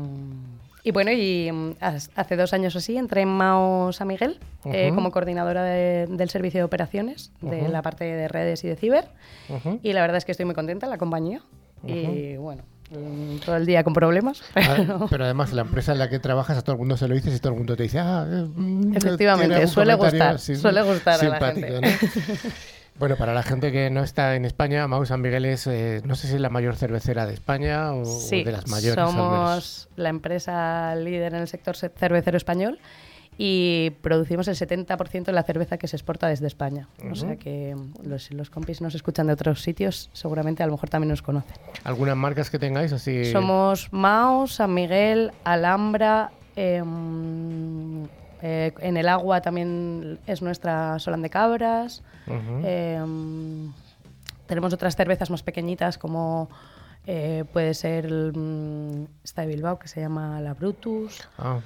y bueno, y mm, hace dos años así entré en Maos San Miguel eh, como coordinadora del servicio de operaciones, de la parte de redes y de ciber. Y la verdad es que estoy muy contenta en la compañía. Y bueno, mm, todo el día con problemas. Ah, pero... además la empresa en la que trabajas a todo el mundo se lo dices y todo el mundo te dice, ah, eh, mm, efectivamente, suele gustar, suele gustar a la gente. ¿no? Bueno, para la gente que no está en España, Mau San Miguel es, eh, no sé si es la mayor cervecera de España o, de las mayores. Somos la empresa líder en el sector cervecero español y producimos el 70% de la cerveza que se exporta desde España. O sea que los, los compis nos escuchan de otros sitios, seguramente a lo mejor también nos conocen. ¿Algunas marcas que tengáis así? Somos Mao, San Miguel, Alhambra. Em, eh, en el agua también es nuestra Solán de Cabras. Em, tenemos otras cervezas más pequeñitas como eh, puede ser mm, esta de Bilbao que se llama la Brutus. Ah,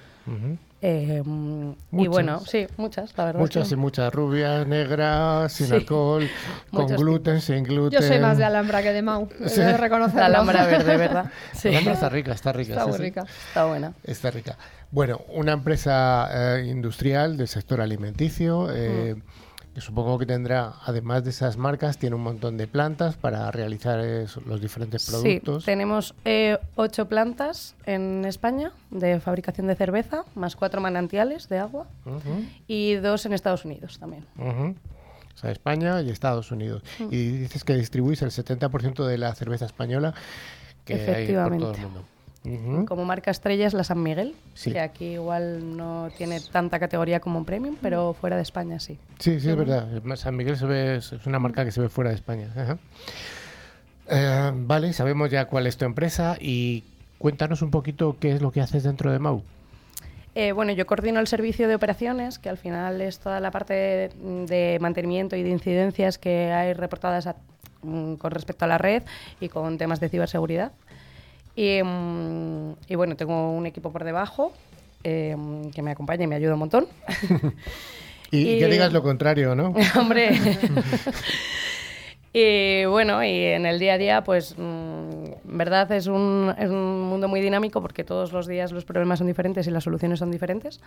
em, y bueno, sí, muchas, la verdad. Muchas y muchas, rubias, negras, sin alcohol, con gluten, sin gluten. Yo soy más de Alhambra que de Mau, sí. de reconocer. La Alhambra verde, ¿verdad? Sí. Alhambra está rica, está rica. Está muy rica. Está buena. Está rica. Bueno, una empresa eh, industrial del sector alimenticio. Eh, supongo que tendrá, además de esas marcas, tiene un montón de plantas para realizar los diferentes productos. Sí, tenemos eh, ocho plantas en España de fabricación de cerveza, más cuatro manantiales de agua y dos en Estados Unidos también. O sea, España y Estados Unidos. Mm. Y dices que distribuís el 70% de la cerveza española que hay por todo el mundo. Como marca estrella es la San Miguel, que aquí igual no tiene tanta categoría como un premium, pero fuera de España sí. Sí, sí, es verdad. San Miguel se ve, es una marca que se ve fuera de España. Eh, vale, sabemos ya cuál es tu empresa y cuéntanos un poquito qué es lo que haces dentro de Mau. Eh, bueno, yo coordino el servicio de operaciones, que al final es toda la parte de, mantenimiento y de incidencias que hay reportadas mm, con respecto a la red y con temas de ciberseguridad. Mm, y, bueno, tengo un equipo por debajo eh, que me acompaña y me ayuda un montón. y, que digas lo contrario, ¿no? Hombre. y bueno, y en el día a día, pues, mm, en verdad es un, es un mundo muy dinámico porque todos los días los problemas son diferentes y las soluciones son diferentes.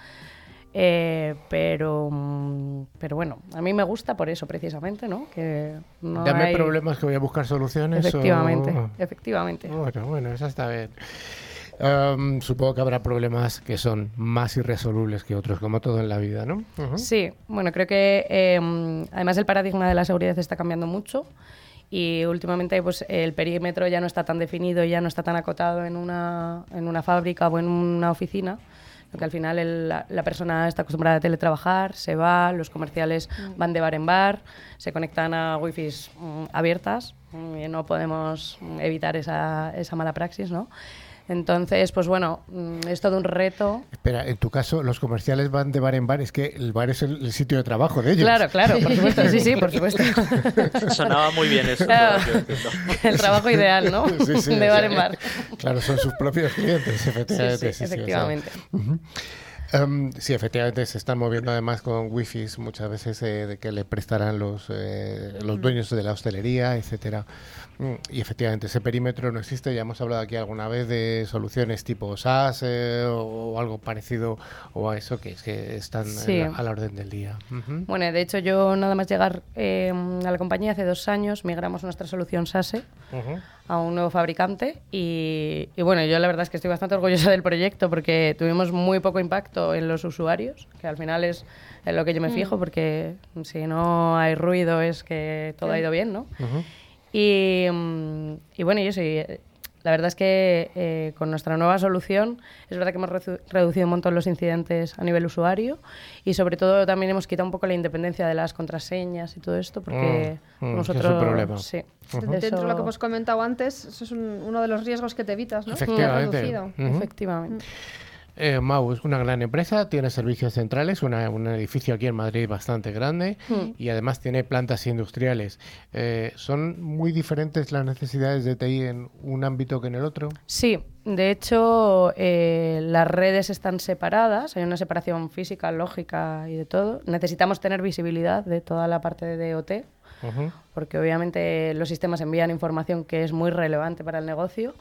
Eh, pero, mm, pero bueno, a mí me gusta por eso precisamente, ¿no? Que no Dame problemas que voy a buscar soluciones. Efectivamente, efectivamente. Bueno, bueno, eso está bien. Supongo que habrá problemas que son más irresolubles que otros, como todo en la vida, ¿no? Sí, bueno, creo que em, además el paradigma de la seguridad está cambiando mucho y últimamente pues el perímetro ya no está tan definido, ya no está tan acotado en una, en una fábrica o en una oficina, porque al final la, persona está acostumbrada a teletrabajar, se va, los comerciales mm. van de bar en bar, se conectan a wifi mm, abiertas y no podemos evitar esa, esa mala praxis, ¿no? Entonces, pues bueno, mm, es todo un reto. Espera, en tu caso, los comerciales van de bar en bar, es que el bar es el, sitio de trabajo de ellos. Claro, claro, por supuesto, sí, sí, por supuesto. Sonaba muy bien eso. el trabajo ideal, ¿no? Sí, sí, de bar en bar. Claro, son sus propios clientes, efectivamente. Sí, efectivamente. Em, sí, efectivamente se están moviendo además con wifi muchas veces eh, de que le prestarán los, eh, los dueños de la hostelería, etcétera. Mm, y efectivamente ese perímetro no existe. Ya hemos hablado aquí alguna vez de soluciones tipo SaaS eh, o algo parecido o a eso que, es que están a la orden del día. Bueno, de hecho yo nada más llegar em, a la compañía hace dos años migramos nuestra solución SaaS a un nuevo fabricante y, bueno, yo la verdad es que estoy bastante orgullosa del proyecto porque tuvimos muy poco impacto en los usuarios, que al final es en lo que yo me mm. fijo porque si no hay ruido es que todo ha ido bien, ¿no? y, mm, y, bueno, yo sí, la verdad es que eh, con nuestra nueva solución es verdad que hemos reducido un montón los incidentes a nivel usuario y sobre todo también hemos quitado un poco la independencia de las contraseñas y todo esto porque mm, mm, nosotros... Es problema. Sí. Dentro de lo que hemos comentado antes, eso es uno de los riesgos que te evitas, ¿no? Efectivamente. Efectivamente. Eh, Mau es una gran empresa, tiene servicios centrales, un edificio aquí en Madrid bastante grande hmm. y además tiene plantas industriales. Eh, ¿Son muy diferentes las necesidades de TI en un ámbito que en el otro? Sí, de hecho eh, las redes están separadas, hay una separación física, lógica y de todo. Necesitamos tener visibilidad de toda la parte de OT, porque obviamente los sistemas envían información que es muy relevante para el negocio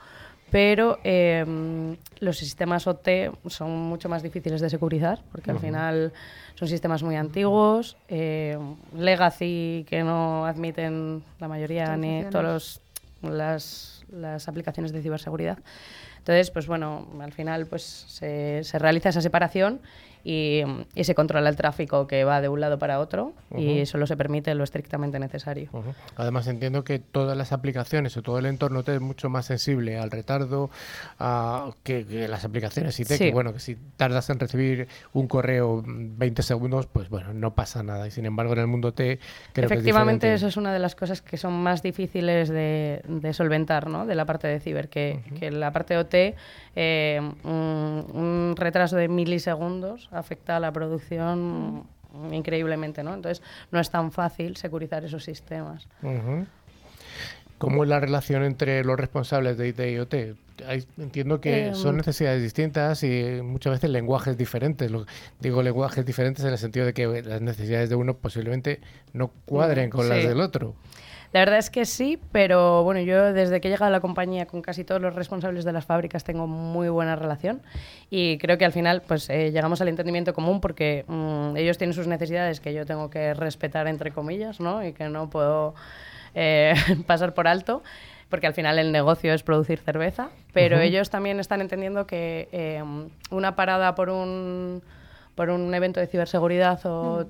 pero em, los sistemas OT son mucho más difíciles de securizar porque al final son sistemas muy antiguos, eh, legacy que no admiten la mayoría ni todas las, las aplicaciones de ciberseguridad. Entonces, pues bueno, al final pues se, se realiza esa separación y, se controla el tráfico que va de un lado para otro y solo se permite lo estrictamente necesario. Además entiendo que todas las aplicaciones o todo el entorno es mucho más sensible al retardo que, las aplicaciones IT, que bueno, que si tardas en recibir un correo 20 segundos, pues bueno, no pasa nada. Y sin embargo en el mundo T creo Efectivamente, que es eso es una de las cosas que son más difíciles de, solventar, ¿no? De la parte de ciber, que, que la parte OT, eh, un retraso de milisegundos afecta a la producción increíblemente, ¿no? Entonces no es tan fácil securizar esos sistemas. ¿Cómo es la relación entre los responsables de IT y OT? entiendo que em, son necesidades distintas y muchas veces lenguajes diferentes. digo lenguajes diferentes en el sentido de que las necesidades de uno posiblemente no cuadren con las del otro. La verdad es que sí, pero bueno, yo desde que he llegado a la compañía con casi todos los responsables de las fábricas tengo muy buena relación y creo que al final pues eh, llegamos al entendimiento común porque mm, ellos tienen sus necesidades que yo tengo que respetar entre comillas, ¿no? Y que no puedo eh, pasar por alto porque al final el negocio es producir cerveza, pero ellos también están entendiendo que eh, una parada por un, por un evento de ciberseguridad o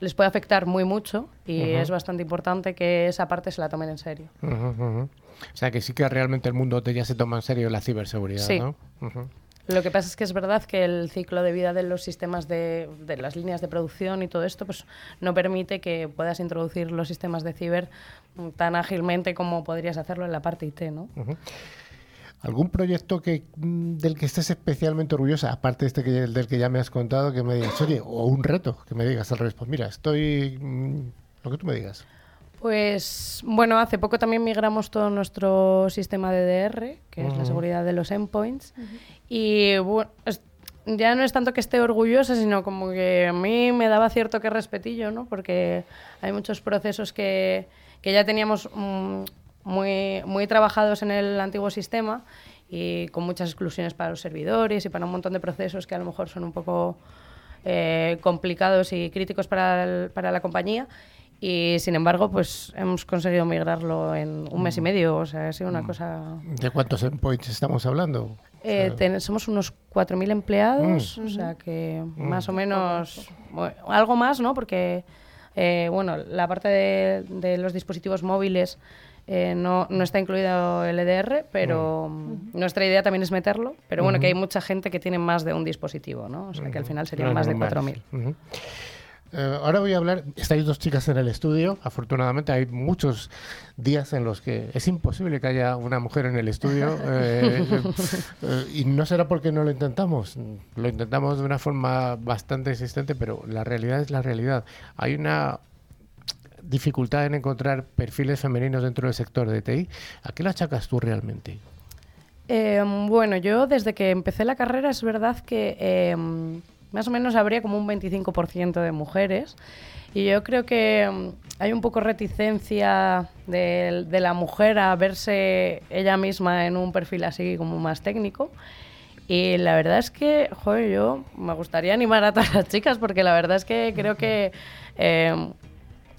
les puede afectar muy mucho y es bastante importante que esa parte se la tomen en serio. O sea que sí que realmente el mundo ya se toma en serio la ciberseguridad, ¿no? Lo que pasa es que es verdad que el ciclo de vida de los sistemas de, de, las líneas de producción y todo esto pues no permite que puedas introducir los sistemas de ciber tan ágilmente como podrías hacerlo en la parte IT, ¿no? ¿Algún proyecto que, mm, del que estés especialmente orgullosa, aparte de este que, del que ya me has contado, que me digas, oye, o un reto, que me digas al revés, pues mira, estoy... Mm, lo que tú me digas. Pues bueno, hace poco también migramos todo nuestro sistema de DR, que es la seguridad de los endpoints, y bueno, ya no es tanto que esté orgullosa, sino como que a mí me daba cierto que respetillo, ¿no? Porque hay muchos procesos que, que ya teníamos... Mm, muy, muy trabajados en el antiguo sistema y con muchas exclusiones para los servidores y para un montón de procesos que a lo mejor son un poco eh, complicados y críticos para, para la compañía y sin embargo pues hemos conseguido migrarlo en un mes y medio o sea ha sido una mm. cosa ¿de cuántos endpoints estamos hablando? Eh, somos unos 4.000 empleados mm. o sea que mm. más o menos algo más ¿no? porque eh, bueno la parte de, de los dispositivos móviles eh, no, no, está incluido el EDR, pero nuestra idea también es meterlo. Pero bueno, que hay mucha gente que tiene más de un dispositivo, ¿no? O sea, que al final serían más de 4.000. Eh, ahora voy a hablar, estáis dos chicas en el estudio, afortunadamente hay muchos días en los que es imposible que haya una mujer en el estudio eh, y no será porque no lo intentamos, lo intentamos de una forma bastante insistente, pero la realidad es la realidad. Hay una dificultad en encontrar perfiles femeninos dentro del sector de TI. ¿A qué la achacas tú realmente? Em, bueno, yo desde que empecé la carrera es verdad que em, más o menos habría como un 25% de mujeres y yo creo que em, hay un poco reticencia de, de, la mujer a verse ella misma en un perfil así como más técnico. Y la verdad es que, joder, yo me gustaría animar a todas las chicas porque la verdad es que creo que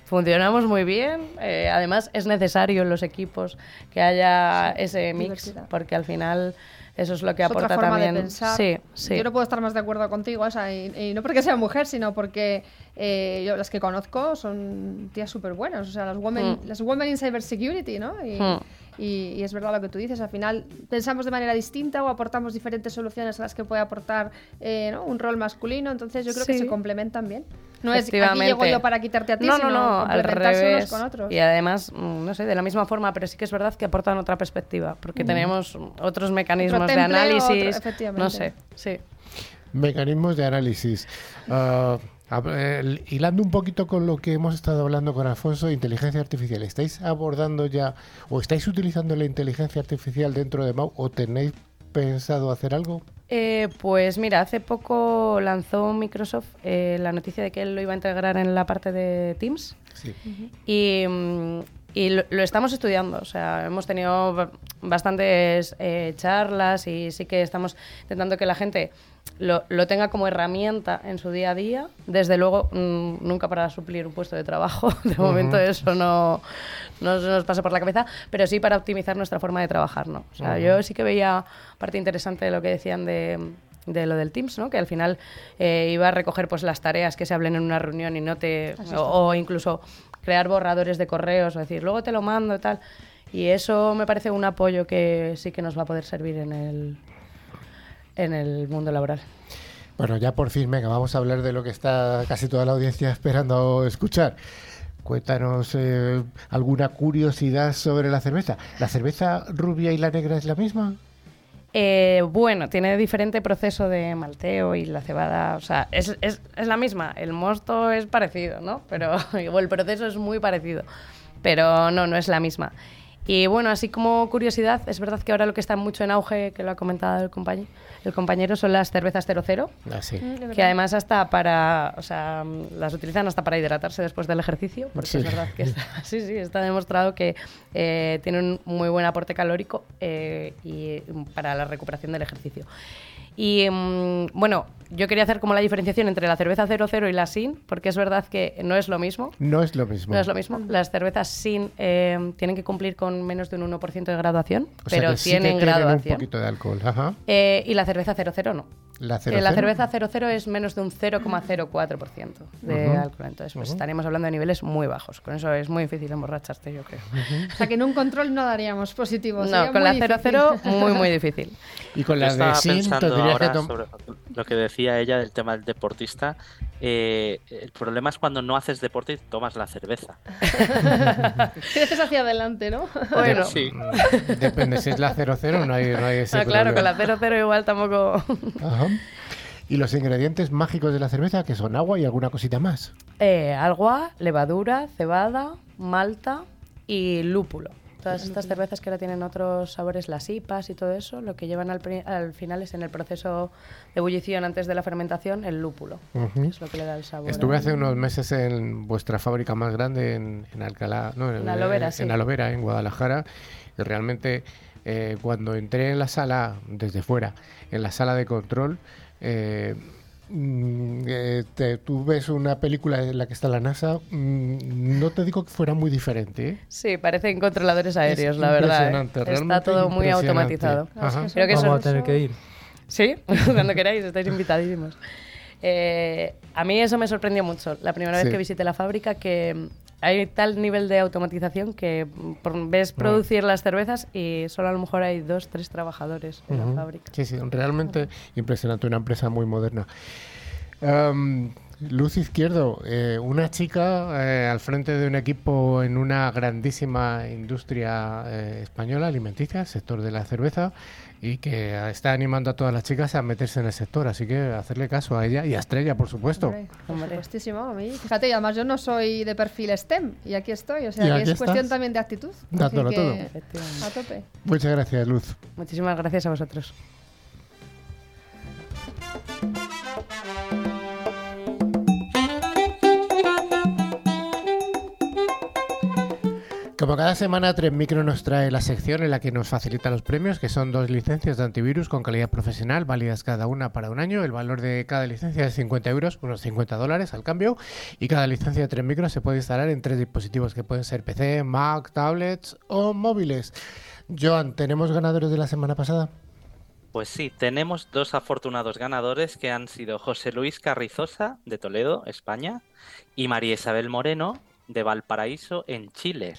funcionamos muy bien. Eh, además, es necesario en los equipos que haya ese mix, porque al final eso es lo que aporta otra forma también. De pensar. Sí, sí. Yo no puedo estar más de acuerdo contigo, o sea, y, no porque sea mujer, sino porque eh, yo las que conozco son tías súper buenas, o sea, las women, mm. las women in cybersecurity, ¿no? Y, mm. Y, es verdad lo que tú dices, al final pensamos de manera distinta o aportamos diferentes soluciones a las que puede aportar eh, un rol masculino, entonces yo creo que se complementan bien. No es aquí llego yo para quitarte a ti, no, sino no, al revés. con otros. Y además, mm, no sé, de la misma forma, pero sí que es verdad que aportan otra perspectiva, porque mm. tenemos otros mecanismos de análisis, no sé, sí. Mecanismos de análisis. Uh, hilando un poquito con lo que hemos estado hablando con Alfonso, inteligencia artificial, ¿estáis abordando ya o estáis utilizando la inteligencia artificial dentro de MAU o tenéis pensado hacer algo? Eh, pues mira, hace poco lanzó Microsoft eh, la noticia de que él lo iba a integrar en la parte de Teams. Sí. Y, mm, lo, estamos estudiando. O sea, hemos tenido bastantes eh, charlas y sí que estamos intentando que la gente lo, lo, tenga como herramienta en su día a día. Desde luego, mm, nunca para suplir un puesto de trabajo. De momento eso no, no nos pasa por la cabeza, pero sí para optimizar nuestra forma de trabajar. ¿no? O sea, Yo sí que veía parte interesante de lo que decían de, de lo del Teams, ¿no? que al final eh, iba a recoger pues, las tareas que se hablen en una reunión y no te... O, o, incluso crear borradores de correos o decir, luego te lo mando tal. Y eso me parece un apoyo que sí que nos va a poder servir en el, en el mundo laboral. Bueno, ya por fin, venga, vamos a hablar de lo que está casi toda la audiencia esperando escuchar. Cuéntanos eh, alguna curiosidad sobre la cerveza. ¿La cerveza rubia y la negra es la misma? Eh, bueno, tiene diferente proceso de malteo y la cebada, o sea, es, la misma. El mosto es parecido, ¿no? Pero el proceso es muy parecido. Pero no, no es la misma. Y bueno, así como curiosidad, es verdad que ahora lo que está mucho en auge, que lo ha comentado el compañero, el compañero son las cervezas 00, Ah, sí. Mm, que además hasta para, o sea, las utilizan hasta para hidratarse después del ejercicio, porque Sí. es verdad que está, sí, sí, está demostrado que eh, tiene un muy buen aporte calórico eh, y mm, para la recuperación del ejercicio. Y mm, bueno, yo quería hacer como la diferenciación entre la cerveza 00 y la sin, porque es verdad que no es lo mismo. No es lo mismo. No es lo mismo. Las cervezas sin eh, tienen que cumplir con menos de un 1% de graduación, O sea pero que sí tienen que tienen graduación. un poquito de alcohol. Ajá. Eh, y la cerveza 00 no. La Eh, 00. la cerveza 00 es menos de un 0,04% de Ujú. alcohol. Entonces, pues estaríamos hablando de niveles muy bajos. Con eso es muy difícil emborracharte, yo creo. O sea que en un control no daríamos positivo. No, sería con la muy 00 difícil. muy, muy difícil. Y con Yo la de sin tendrías que ahora tom- sobre lo que decía ella del tema del deportista. Eh, el problema es cuando no haces deporte y tomas la cerveza. Creces hacia adelante, ¿no? Bueno, Sí. Depende, si es la 00 no hay, no hay ese Ah, claro, con la 00 igual tampoco. Ajá. Y los ingredientes mágicos de la cerveza, que son agua y alguna cosita más. Eh, agua, levadura, cebada, malta y lúpulo. Todas estas cervezas que ahora tienen otros sabores, las IPAs y todo eso, lo que llevan al, final es en el proceso de ebullición antes de la fermentación, el lúpulo. Es lo que le da el sabor. Estuve hace unos meses en vuestra fábrica más grande en, en Alcalá, no, En Alovera, en, sí. en Alovera, en Guadalajara, y realmente eh, cuando entré en la sala, desde fuera, en la sala de control, eh, te- tú ves una película en la que está la NASA, mm, no te digo que fuera muy diferente, ¿eh? Sí, parecen controladores aéreos, Es la verdad. ¿eh? Está todo muy automatizado. Ajá. Creo que Vamos son- a tener que ir. Sí, cuando queráis, estáis invitadísimos. Eh, a mí eso me sorprendió mucho. La primera Sí. vez que visité la fábrica, que mm, hay tal nivel de automatización que mm, por- ves Ah. producir las cervezas y solo a lo mejor hay dos, tres trabajadores en la fábrica. Sí, sí, realmente impresionante, una empresa muy moderna. Luz Izquierdo, eh, una chica eh, al frente de un equipo en una grandísima industria eh, española alimenticia, el sector de la cerveza, y que está animando a todas las chicas a meterse en el sector. Así que hacerle caso a ella y a Estrella, por supuesto. Hombre, por Hombre. supuestísimo, a mí. Fíjate, y además yo no soy de perfil STEM y aquí estoy. O sea, que es cuestión también de actitud. Dándolo todo. A tope. Muchas gracias, Luz. Muchísimas gracias a vosotros. Como cada semana, Tres Micro nos trae la sección en la que nos facilita los premios, que son dos licencias de antivirus con calidad profesional, válidas cada una para un año. El valor de cada licencia es 50 euros, unos 50 dólares al cambio. Y cada licencia de Tres Micro se puede instalar en tres dispositivos que pueden ser PC, Mac, tablets o móviles. Joan, ¿tenemos ganadores de la semana pasada? Pues sí, tenemos dos afortunados ganadores que han sido José Luis Carrizosa, de Toledo, España, y María Isabel Moreno, de Valparaíso, en Chile.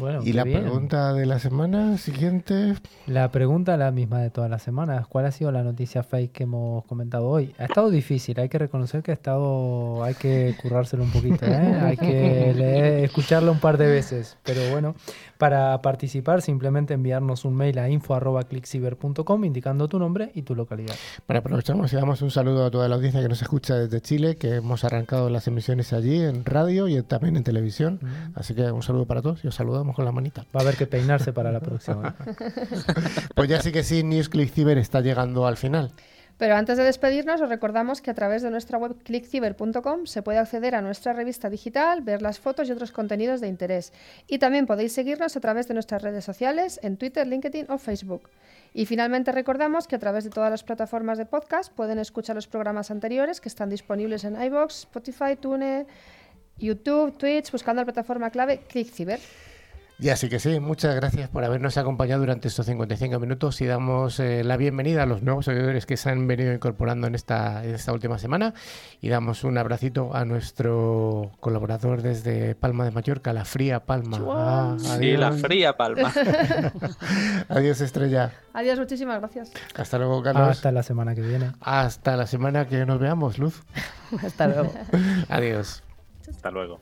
Bueno, y la bien. pregunta de la semana siguiente. La pregunta la misma de todas las semanas. ¿Cuál ha sido la noticia fake que hemos comentado hoy? Ha estado difícil, hay que reconocer que ha estado, hay que currárselo un poquito, ¿eh? hay que leer- escucharlo un par de veces. Pero bueno, para participar simplemente enviarnos un mail a info@clickciber.com indicando tu nombre y tu localidad. Para aprovechamos y damos un saludo a toda la audiencia que nos escucha desde Chile, que hemos arrancado las emisiones allí en radio y también en televisión. Así que un saludo para todos y os saludamos con la manita. Va a haber que peinarse para la próxima. Pues ya sí que sí, News Click Ciber está llegando al final. Pero antes de despedirnos, os recordamos que a través de nuestra web clickciber.com se puede acceder a nuestra revista digital, ver las fotos y otros contenidos de interés. Y también podéis seguirnos a través de nuestras redes sociales en Twitter, LinkedIn o Facebook. Y finalmente recordamos que a través de todas las plataformas de podcast pueden escuchar los programas anteriores que están disponibles en iBox, Spotify, Tune, YouTube, Twitch, buscando la plataforma clave ClickCiber. Y así que sí, muchas gracias por habernos acompañado durante estos 55 minutos y damos eh, la bienvenida a los nuevos seguidores que se han venido incorporando en esta, en esta última semana y damos un abracito a nuestro colaborador desde Palma de Mallorca, la fría Palma. Ah, Sí, la fría palma. Adiós, Estrella. Adiós, muchísimas gracias. Hasta luego, Carlos. Hasta la semana que viene. Hasta la semana que nos veamos, Luz. Hasta luego. Adiós. Hasta luego.